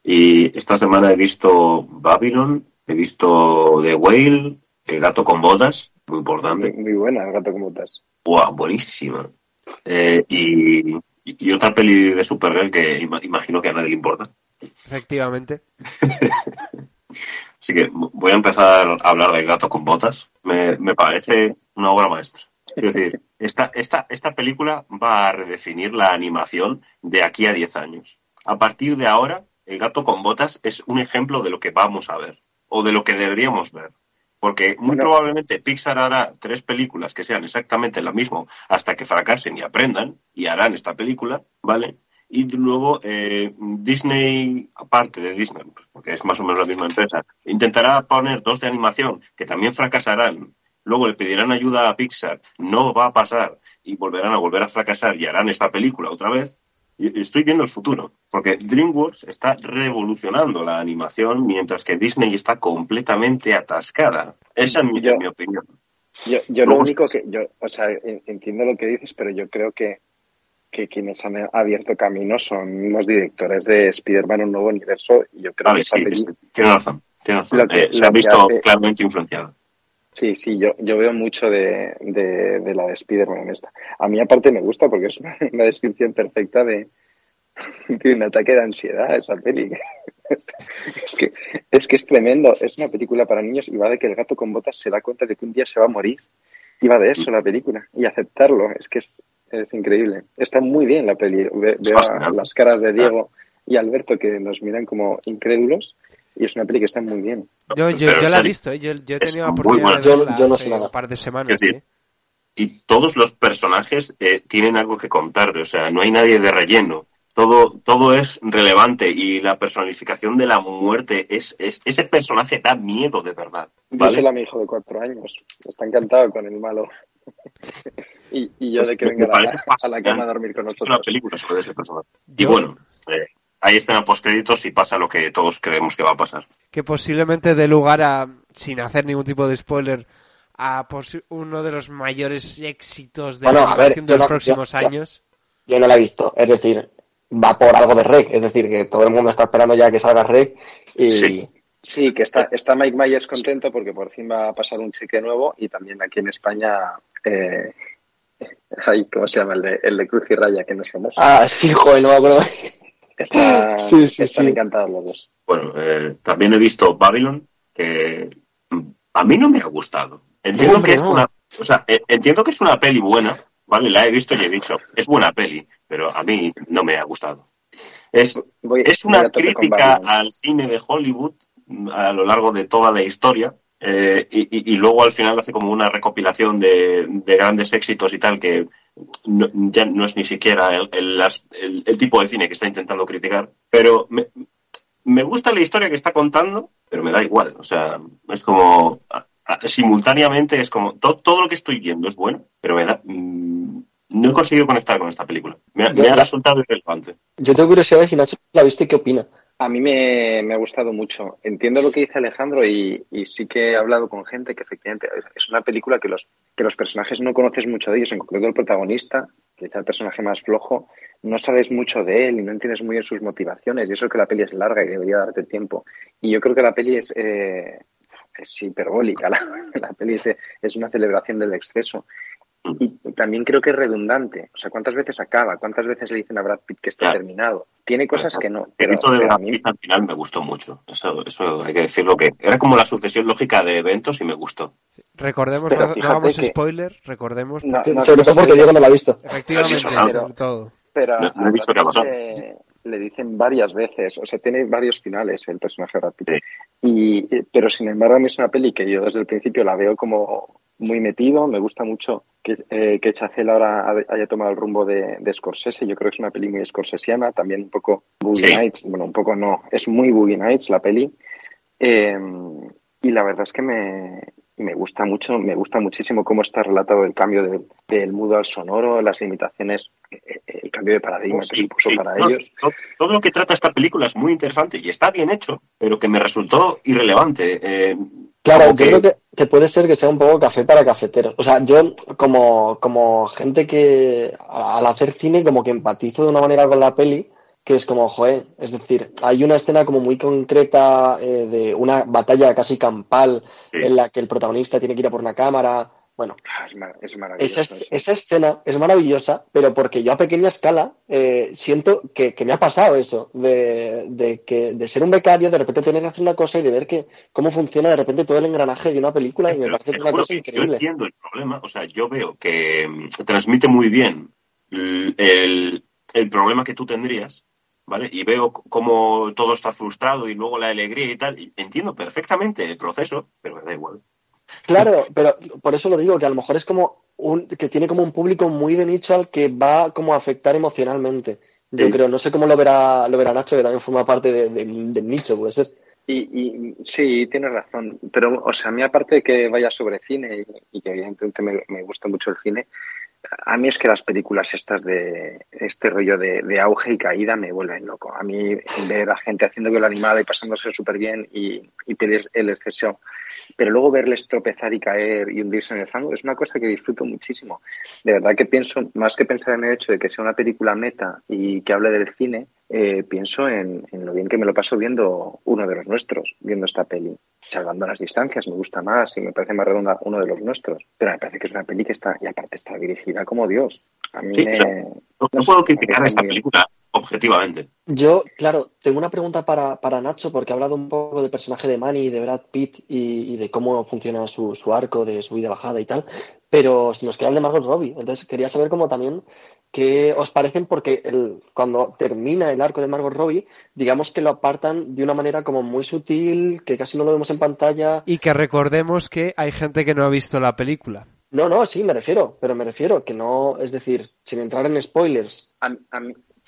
y esta semana he visto Babylon, he visto The Whale, El gato con botas, muy importante. Muy, buena, El gato con botas. Wow, buenísima. Eh, y, y, otra peli de Supergirl que imagino que a nadie le importa. Efectivamente. [laughs] Así que voy a empezar a hablar de Gato con Botas. Me, me parece una obra maestra. Es decir, [laughs] esta, esta, esta película va a redefinir la animación de aquí a 10 años. A partir de ahora, el gato con botas es un ejemplo de lo que vamos a ver o de lo que deberíamos ver. Porque muy probablemente Pixar hará tres películas que sean exactamente lo mismo hasta que fracasen y aprendan y harán esta película, ¿vale? Y luego eh, Disney, aparte de Disney, porque es más o menos la misma empresa, intentará poner dos de animación que también fracasarán. Luego le pedirán ayuda a Pixar, no va a pasar. Y volverán a volver a fracasar y harán esta película otra vez, estoy viendo el futuro, porque DreamWorks está revolucionando la animación mientras que Disney está completamente atascada. Esa es mi, Yo- mi opinión. Yo, yo lo único que, yo, o sea, en- entiendo lo que dices, pero yo creo que, que quienes han abierto camino son los directores de Spider-Man Un Nuevo Universo. Y yo creo Vale, que sí, tiene razón. Tiene razón. Lo que- Eh, se ha visto hace- claramente influenciado. Sí, sí, yo, yo veo mucho de, de, de la de Spider-Man en esta. A mí aparte me gusta porque es una, una descripción perfecta de, [laughs] de un ataque de ansiedad esa peli. [laughs] Es que, es que es tremendo. Es una película para niños y va de que el gato con botas se da cuenta de que un día se va a morir. Y va de eso la película. Y aceptarlo. Es que es, es increíble. Está muy bien la peli. Veo las caras de Diego y Alberto que nos miran como incrédulos. Y es una peli que está muy bien. Yo, yo, yo la he visto, ¿eh? yo, yo he tenido la oportunidad de Yo- verla yo no hace sé nada. un par de semanas. Es decir, ¿eh? y todos los personajes eh, tienen algo que contar, o sea, no hay nadie de relleno. Todo, todo es relevante y la personificación de la muerte es, es ese personaje da miedo de verdad. ¿vale? Díselo a mi hijo de cuatro años. Está encantado con el malo. [laughs] y, y yo Pues de que me- venga me a la, a la cama a dormir con Es nosotros. una película sobre ese personaje. Y Yo- bueno, eh, hay escena post créditos y pasa lo que todos creemos que va a pasar. que posiblemente dé lugar a, sin hacer ningún tipo de spoiler, a uno de los mayores éxitos de Bueno, la ver, de los no- próximos yo- yo- años. Yo no la he visto, es decir, va por algo de Rec, es decir, que todo el mundo está esperando ya que salga Rec y Sí. Sí, que está, está Mike Myers contento porque por fin va a pasar un cheque nuevo y también aquí en España, eh, [laughs] ay, ¿cómo se llama? El de, el de Cruz y Raya, que no es famoso. Ah, sí, joder, no me acuerdo. [gasps] Sí, sí, están sí. encantados los dos. Bueno, eh, también he visto Babylon, que a mí no me ha gustado. Entiendo que es una, o sea, eh, entiendo que es una peli buena, ¿vale? La he visto y he dicho, es buena peli, pero a mí no me ha gustado. Es, Voy- es una crítica al cine de Hollywood a lo largo de toda la historia eh, y, y- luego al final hace como una recopilación de, de grandes éxitos y tal que no, ya no es ni siquiera el, el- el- el tipo de cine que está intentando criticar, pero me, me gusta la historia que está contando, pero me da igual. O sea, es como simultáneamente es como to- todo lo que estoy viendo es bueno, pero me da mm, no he conseguido conectar con esta película. Me me ha yo- resultado irrelevante. Yo tengo curiosidad de si Nacho la viste qué opina. A mí me, me ha gustado mucho. Entiendo lo que dice Alejandro y, y sí que he hablado con gente que efectivamente es- es una película que los, que los personajes no conoces mucho de ellos, en concreto el protagonista, quizá el personaje más flojo, no sabes mucho de él y no entiendes muy bien sus motivaciones y eso que la peli es larga y debería darte tiempo. Y yo creo que la peli es, eh, es hiperbólica, [laughs] la, la peli es, es una celebración del exceso. Y también creo que es redundante. O sea, ¿cuántas veces acaba? ¿Cuántas veces le dicen a Brad Pitt que está Claro. terminado? Tiene cosas que no. El Pero, grito de pero a Brad mí, Pitt al final me gustó mucho. Eso, eso hay que decirlo que era como la sucesión lógica de eventos y me gustó. Recordemos, Pero no, hagamos que- spoiler, recordemos. no, no- Sobre todo porque Diego no la ha visto. Efectivamente, Eso, sobre todo. Pero No- he visto qué ha pasado. le, le dicen varias veces, o sea, tiene varios finales el personaje de Brad Pitt. Sí. Y, y- pero sin embargo, a mí es una peli que yo desde el principio la veo como muy metido. Me gusta mucho que, eh, que Chazelle ahora ha- haya tomado el rumbo de, de Scorsese. Yo creo que es una peli muy scorsesiana, también un poco Boogie Sí. Nights. Bueno, un poco no, es muy Boogie Nights la peli. Eh, y la verdad es que me, me gusta mucho, me gusta muchísimo cómo está relatado el cambio del, del mudo al sonoro, las limitaciones, eh, el cambio de paradigma que Sí, supuso sí. para No, ellos. todo, lo que trata esta película es muy interesante y está bien hecho, pero que me resultó irrelevante. Eh, Claro, yo creo que, que puede ser que sea un poco café para cafeteros. O sea, yo como, como gente que al hacer cine como que empatizo de una manera con la peli, que es como, joder, es decir, hay una escena como muy concreta eh, de una batalla casi campal Sí. en la que el protagonista tiene que ir a por una cámara. Bueno, Ah, es, mar- es maravilloso. esa, escena es maravillosa, pero porque yo a pequeña escala eh, siento que, que me ha pasado eso, de, de, que, de ser un becario, de repente tener que hacer una cosa y de ver que cómo funciona de repente todo el engranaje de una película y me parece una cosa que Yo increíble. entiendo el problema, o sea, yo veo que mm, transmite muy bien el problema que tú tendrías, ¿vale? Y veo cómo todo está frustrado y luego la alegría y tal. y entiendo perfectamente el proceso, pero me da igual. Claro, pero por eso lo digo, que a lo mejor es como un, que tiene como un público muy de nicho al que va como a afectar emocionalmente. Yo Sí. creo, no sé cómo lo verá, lo verá Nacho, que también forma parte de- de- del nicho, puede ser. Y, y sí, tienes razón. Pero, o sea, a mí aparte de que vaya sobre cine y, y que evidentemente me, me, gusta mucho el cine, a mí es que las películas estas de este rollo de, auge y caída me vuelven loco. A mí ver a gente haciendo lo animada y pasándose súper bien y, y pedir el exceso, pero luego verles tropezar y caer y hundirse en el fango es una cosa que disfruto muchísimo. De verdad que pienso, más que pensar en el hecho de que sea una película meta y que hable del cine, eh, pienso en, en, lo bien que me lo paso viendo uno de los nuestros, viendo esta peli. Salvando las distancias, me gusta más y me parece más redonda uno de los nuestros. Pero me parece que es una peli que está, y aparte está dirigida como Dios. A mí sí, me, o sea, no, no, puedo criticar esta película objetivamente. Yo, claro, tengo una pregunta para, para Nacho, porque ha hablado un poco del personaje de Manny, de Brad Pitt y, y de cómo funciona su, su, arco, de su vida bajada y tal, pero se nos queda el de Margot Robbie. Entonces quería saber cómo también qué os parecen, porque el, cuando termina el arco de Margot Robbie, digamos que lo apartan de una manera como muy sutil, que casi no lo vemos en pantalla. Y que recordemos que hay gente que no ha visto la película. No, no, sí, me refiero, pero me refiero que no, es decir, sin entrar en spoilers. A, a,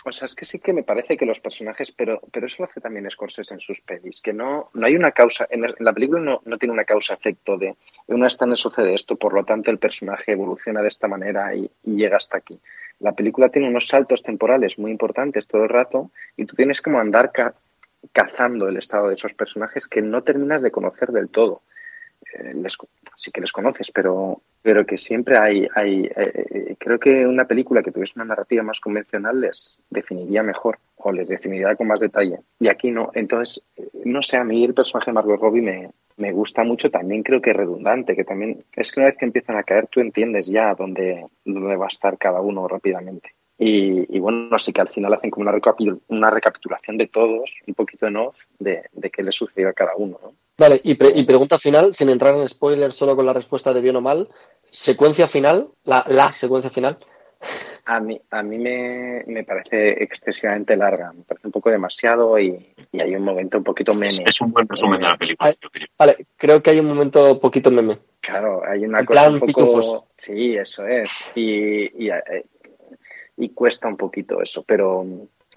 o sea, es que sí que me parece que los personajes, pero, pero eso lo hace también Scorsese en sus pelis, que no, no hay una causa, en, en la película no, no, tiene una causa-efecto de en una escena sucede esto, por lo tanto el personaje evoluciona de esta manera y, y, llega hasta aquí. La película tiene unos saltos temporales muy importantes todo el rato y tú tienes como andar ca cazando el estado de esos personajes que no terminas de conocer del todo. Eh, les, sí que les conoces, pero, pero que siempre hay, hay eh, creo que una película que tuviese una narrativa más convencional les definiría mejor o les definiría con más detalle. Y aquí no. Entonces, no sé, a mí el personaje de Margot Robbie me, me gusta mucho, también creo que es redundante, que también es que una vez que empiezan a caer tú entiendes ya dónde, dónde va a estar cada uno rápidamente. Y, y, bueno, así que al final hacen como una, recapitul una recapitulación de todos, un poquito en off, de, de qué le sucedió a cada uno. ¿no? Vale, y, pre y, pregunta final, sin entrar en spoilers, solo con la respuesta de bien o mal. Secuencia final, la, la secuencia final. A mí, a mí me, me, parece excesivamente larga, me parece un poco demasiado y, y hay un momento un poquito meme. Es, es un buen resumen de la película, vale, yo creo. Vale, creo que hay un momento poquito meme. Claro, hay una en cosa plan, un poco... Pitufos. Sí, eso es. Y, y, eh, y cuesta un poquito eso, pero,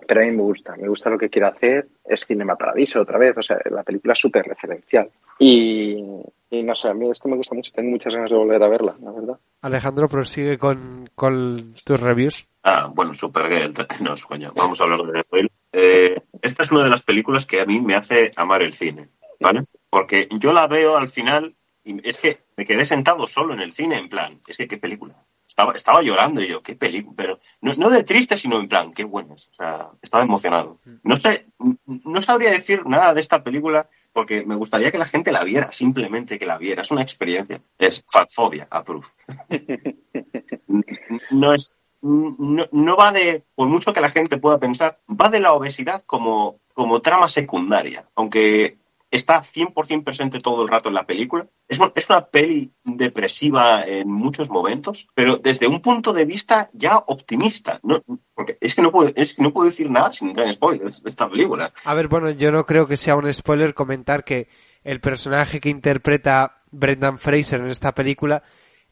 pero a mí me gusta, me gusta lo que quiere hacer, es Cinema Paradiso otra vez, o sea, la película es súper referencial. Y, y, no sé, a mí es que me gusta mucho, tengo muchas ganas de volver a verla, la verdad. Alejandro, prosigue con, con tus reviews. Ah, bueno, Supergirl, [laughs] no, coño, vamos a hablar de él. Eh, esta es una de las películas que a mí me hace amar el cine, ¿vale? Porque yo la veo al final y es que me quedé sentado solo en el cine, en plan, es que qué película estaba, estaba llorando y yo, qué película, pero no, no, de triste, sino en plan, qué buenas. O sea, estaba emocionado. No sé, no sabría decir nada de esta película porque me gustaría que la gente la viera, simplemente que la viera. Es una experiencia. Es fatfobia, approve. [laughs] no es, no, no, va de, por mucho que la gente pueda pensar, va de la obesidad como, como trama secundaria. Aunque está 100% presente todo el rato en la película. Es, es una peli depresiva en muchos momentos, pero desde un punto de vista ya optimista. No, porque es que no puedo, es que no puedo decir nada sin entrar en spoilers de esta película. A ver, bueno, yo no creo que sea un spoiler comentar que el personaje que interpreta Brendan Fraser en esta película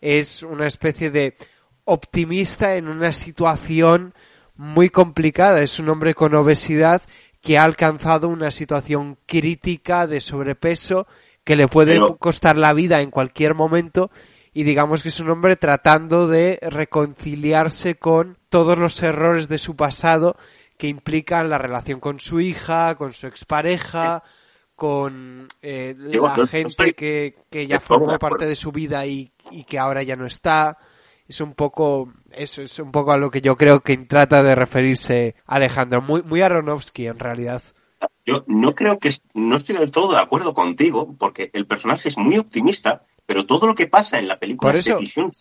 es una especie de optimista en una situación muy complicada. Es un hombre con obesidad que ha alcanzado una situación crítica de sobrepeso que le puede Pero... costar la vida en cualquier momento y digamos que es un hombre tratando de reconciliarse con todos los errores de su pasado que implican la relación con su hija, con su expareja, con eh, la gente que, que, ya formó parte de su vida y, y que ahora ya no está es un poco eso es un poco a lo que yo creo que trata de referirse Alejandro. Muy muy Aronofsky en realidad. Yo no creo que no estoy del todo de acuerdo contigo porque el personaje es muy optimista pero todo lo que pasa en la película es decisión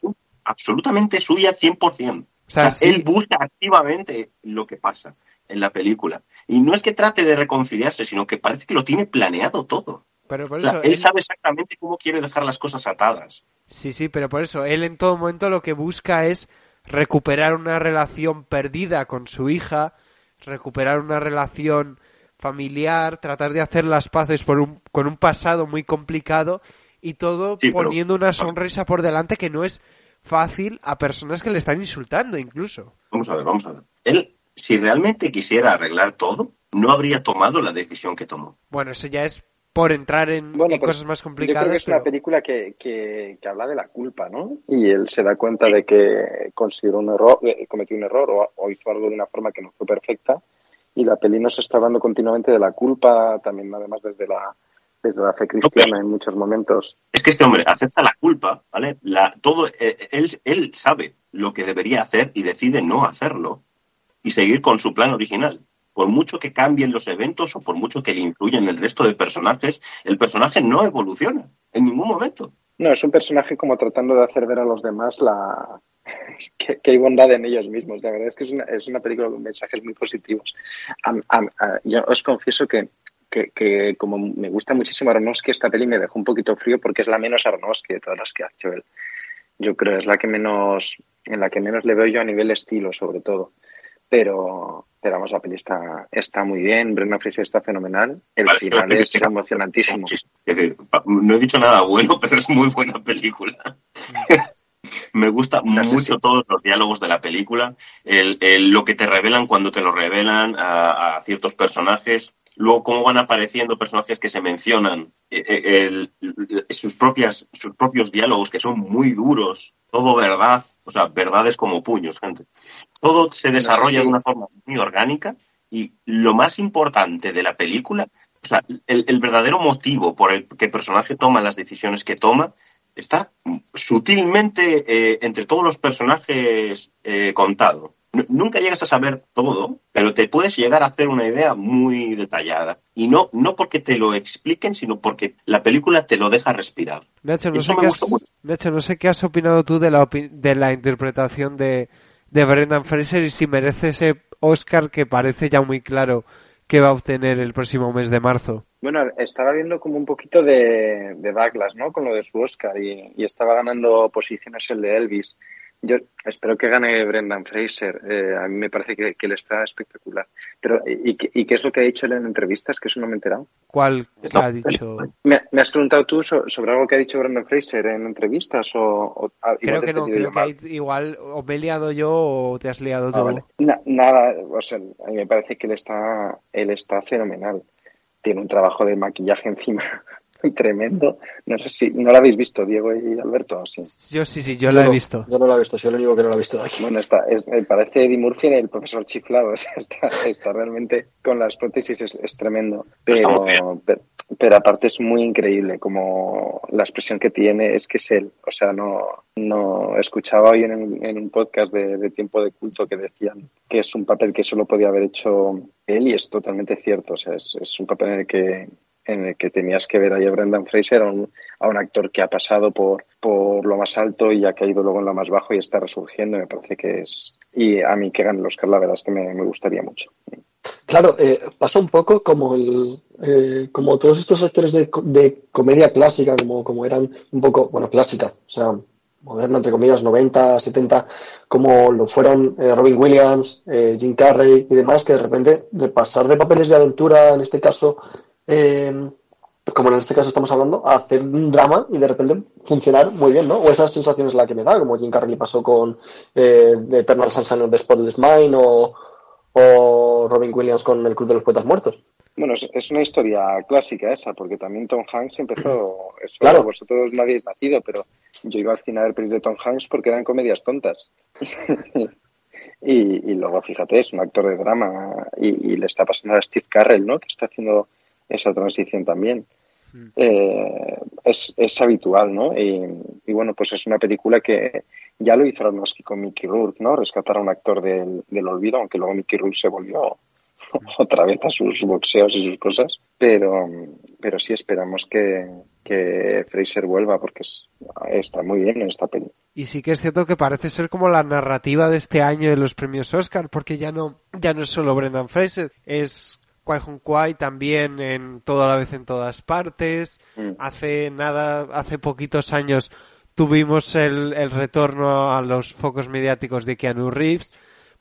absolutamente suya 100% o sea, o sea sí. él busca activamente lo que pasa en la película. Y no es que trate de reconciliarse sino que parece que lo tiene planeado todo. Pero por eso, o sea, él, él sabe exactamente cómo quiere dejar las cosas atadas Sí, sí, pero por eso, él en todo momento lo que busca es recuperar una relación perdida con su hija, recuperar una relación familiar, tratar de hacer las paces por un, con un pasado muy complicado y todo sí, poniendo pero... una sonrisa por delante que no es fácil a personas que le están insultando incluso. Vamos a ver, vamos a ver. Él, si realmente quisiera arreglar todo, no habría tomado la decisión que tomó. Bueno, eso ya es por entrar en, Bueno, en pero cosas más Yo creo complicadas. que es una película que, que, que habla de la culpa, ¿no? Y él se da cuenta de que consiguió un error, eh, cometió un error o, o hizo algo de una forma que no fue perfecta. Y la peli nos está hablando continuamente de la culpa, también además desde la, desde la fe cristiana en muchos momentos. Es que este hombre acepta la culpa, ¿vale? La, todo, eh, él, él sabe lo que debería hacer y decide no hacerlo y seguir con su plan original. Por mucho que cambien los eventos o por mucho que le influyan el resto de personajes, el personaje no evoluciona en ningún momento. No, es un personaje como tratando de hacer ver a los demás la [laughs] que, hay bondad en ellos mismos. La verdad es que es una, es una película con mensajes muy positivos. A- yo os confieso que, que, que como me gusta muchísimo Aronofsky, esta peli me dejó un poquito frío porque es la menos Aronofsky de todas las que ha hecho él. Yo creo es la que menos, en la que menos le veo yo a nivel estilo, sobre todo. Pero, pero vamos, la peli está, está muy bien, Brendan Fraser está fenomenal, el Parece final es emocionantísimo. Es decir, no he dicho nada bueno, [laughs] pero es muy buena película. [laughs] Me gusta No sé mucho si- todos los diálogos de la película, el, el- lo que te revelan cuando te lo revelan a, a ciertos personajes, luego cómo van apareciendo personajes que se mencionan, eh, eh, el- el- sus, propias, sus propios diálogos que son muy duros, todo verdad, o sea, verdades como puños, gente. Todo se desarrolla sí. de una forma muy orgánica y lo más importante de la película, o sea, el, el verdadero motivo por el que el personaje toma las decisiones que toma está sutilmente eh, entre todos los personajes eh, contado. Nunca llegas a saber todo, pero te puedes llegar a hacer una idea muy detallada. Y no, no porque te lo expliquen, sino porque la película te lo deja respirar. Nacho, no sé, qué has. Nacho, no sé qué has opinado tú de la, opi- de la interpretación de, de Brendan Fraser y si merece ese Oscar que parece ya muy claro que va a obtener el próximo mes de marzo. Bueno, estaba viendo como un poquito de, de Douglas, ¿no? Con lo de su Oscar y, y estaba ganando posiciones el de Elvis. Yo espero que gane Brendan Fraser. Eh, a mí me parece que, que él está espectacular. Pero, ¿y, qué- ¿y qué es lo que ha dicho él en entrevistas? Que eso no me he enterado. ¿Cuál No. ha dicho? [laughs] ¿Me, me has preguntado tú so- sobre algo que ha dicho Brendan Fraser en entrevistas o...? o- ah, Creo que no, creo que igual o me he liado yo o te has liado Ah, tú. vale. Na- nada, o sea, a mí me parece que él está, él está fenomenal. Tiene un trabajo de maquillaje encima [laughs] [laughs] tremendo. No sé si, ¿no lo habéis visto, Diego y Alberto? Sí. Yo sí, sí, yo la he no, visto. Yo no lo he visto, soy el único que no lo ha visto de aquí. Bueno, está, es- me parece Eddie Murphy el profesor chiflado. [laughs] o sea, está, está realmente con las prótesis es, es tremendo. Está Pero, pero, pero aparte es muy increíble como la expresión que tiene es que es él. O sea, no, no escuchaba hoy en, un- en un podcast de, de Tiempo de Culto que decían que es un papel que solo podía haber hecho él y es totalmente cierto. O sea, es, es un papel en el que en el que tenías que ver ahí a Brendan Fraser, a un, a un actor que ha pasado por, por lo más alto y ha caído luego en lo más bajo y está resurgiendo. Me parece que es. Y a mí que gane el Oscar, la verdad es que me, me gustaría mucho. Claro, eh, pasa un poco como el, eh, como todos estos actores de, de comedia clásica, como, como eran un poco, bueno, clásica, o sea, moderna, entre comillas, 90, 70, como lo fueron eh, Robin Williams, eh, Jim Carrey y demás, que de repente, de pasar de papeles de aventura, en este caso, eh, como en este caso estamos hablando, a hacer un drama y de repente funcionar muy bien, ¿no? O esas sensaciones la que me da, como Jim Carrey le pasó con eh, Eternal Sunshine of the Spotless Mind o, o Robin Williams con El Club de los Poetas Muertos. Bueno, es, es una historia clásica esa, porque también Tom Hanks empezó. [clears throat] Eso, Claro. Vosotros no habéis nacido, pero yo iba al cine a ver pelis de Tom Hanks porque eran comedias tontas. [laughs] y, y luego, fíjate, es un actor de drama y, y le está pasando a Steve Carrell, ¿no? Que está haciendo esa transición también. Eh, es, es habitual, ¿no? Y, y bueno, pues es una película que ya lo hizo Aronofsky con Mickey Rourke, ¿no? Rescatar a un actor del, del olvido, aunque luego Mickey Rourke se volvió [laughs] otra vez a sus boxeos y sus cosas, pero, pero sí esperamos que, que Fraser vuelva porque es- está muy bien en esta peli. Y sí que es cierto que parece ser como la narrativa de este año de los premios Oscar, porque ya no, ya no es solo Brendan Fraser, es Kwai Hong Kwai también en toda la vez en todas partes. Mm. Hace nada, hace poquitos años tuvimos el, el retorno a los focos mediáticos de Keanu Reeves.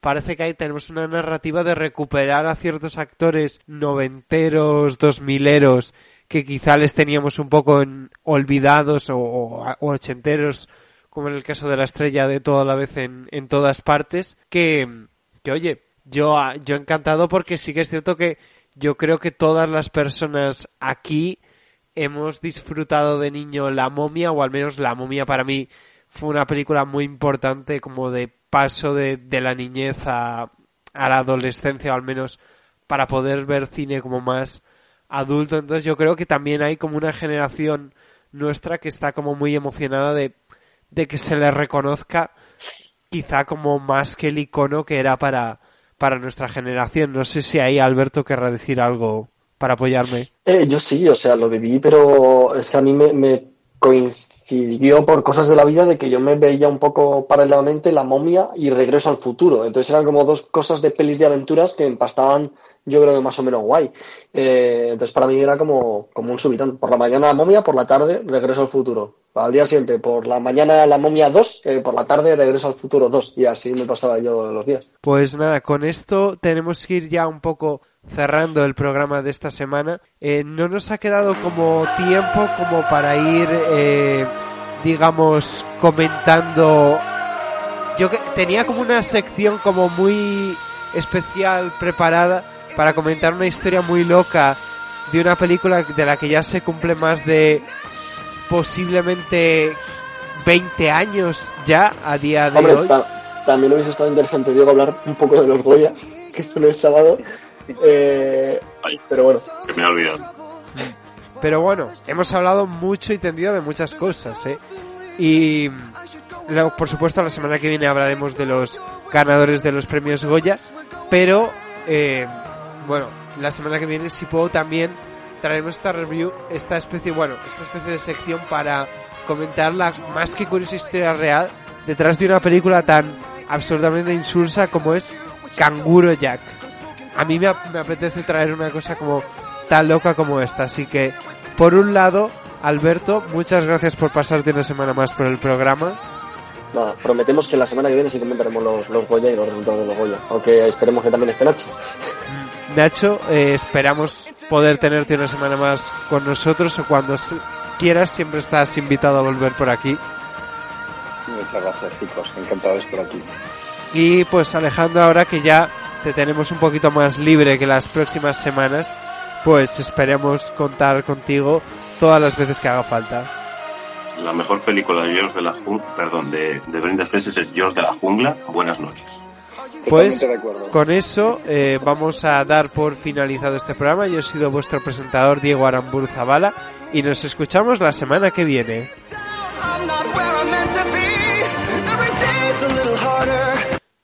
Parece que ahí tenemos una narrativa de recuperar a ciertos actores noventeros, dos mileros, que quizá les teníamos un poco en- olvidados o, o- o ochenteros, como en el caso de la estrella de toda la vez en, en todas partes, que, que oye, yo, yo encantado porque sí que es cierto que yo creo que todas las personas aquí hemos disfrutado de niño La momia, o al menos La momia para mí fue una película muy importante como de paso de, de la niñez a, a la adolescencia, o al menos para poder ver cine como más adulto. Entonces yo creo que también hay como una generación nuestra que está como muy emocionada de, de que se le reconozca quizá como más que el icono que era para, para nuestra generación. No sé si ahí Alberto querrá decir algo para apoyarme. Eh, yo sí, o sea, lo viví, pero es que a mí me, me coincidió por cosas de la vida de que yo me veía un poco paralelamente La momia y Regreso al futuro. Entonces eran como dos cosas de pelis de aventuras que empastaban yo creo que más o menos guay. Eh, entonces para mí era como, como un subitón. Por la mañana la momia, por la tarde regreso al futuro. Al día siguiente, por la mañana la momia 2, eh, por la tarde regreso al futuro 2. Y así me pasaba yo los días. Pues nada, con esto tenemos que ir ya un poco cerrando el programa de esta semana. Eh, no nos ha quedado como tiempo como para ir, eh, digamos, comentando. Yo tenía como una sección como muy especial preparada para comentar una historia muy loca de una película de la que ya se cumple más de posiblemente 20 años ya a día de Hombre, hoy. ta- también hubiese estado interesante, Diego, hablar un poco de los Goya, [laughs] que son el sábado. Eh, Ay, pero bueno, se me ha olvidado. Pero bueno, hemos hablado mucho y tendido de muchas cosas, ¿eh? Y luego, por supuesto, la semana que viene hablaremos de los ganadores de los premios Goya, pero eh, bueno, la semana que viene, si puedo, también traeremos esta review, esta especie, bueno, esta especie de sección para comentar la más que curiosa historia real detrás de una película tan absolutamente insulsa como es Canguro Jack. A mí me, me apetece traer una cosa como tan loca como esta, así que por un lado, Alberto, muchas gracias por pasarte una semana más por el programa. nada, prometemos que la semana que viene sí comentaremos los, los Goya y los resultados de los Goya. Aunque esperemos que también esté Nacho. Eh, esperamos poder tenerte una semana más con nosotros o cuando quieras, siempre estás invitado a volver por aquí. Muchas gracias, chicos. Encantado de estar aquí. Y pues Alejandro, ahora que ya te tenemos un poquito más libre que las próximas semanas, pues esperemos contar contigo todas las veces que haga falta. La mejor película de George de la Jungla, perdón, de, de Brenda Fessers es George de la Jungla. Buenas noches. Pues de con eso eh, vamos a dar por finalizado este programa. Yo he sido vuestro presentador Diego Aramburu Zavala y nos escuchamos la semana que viene.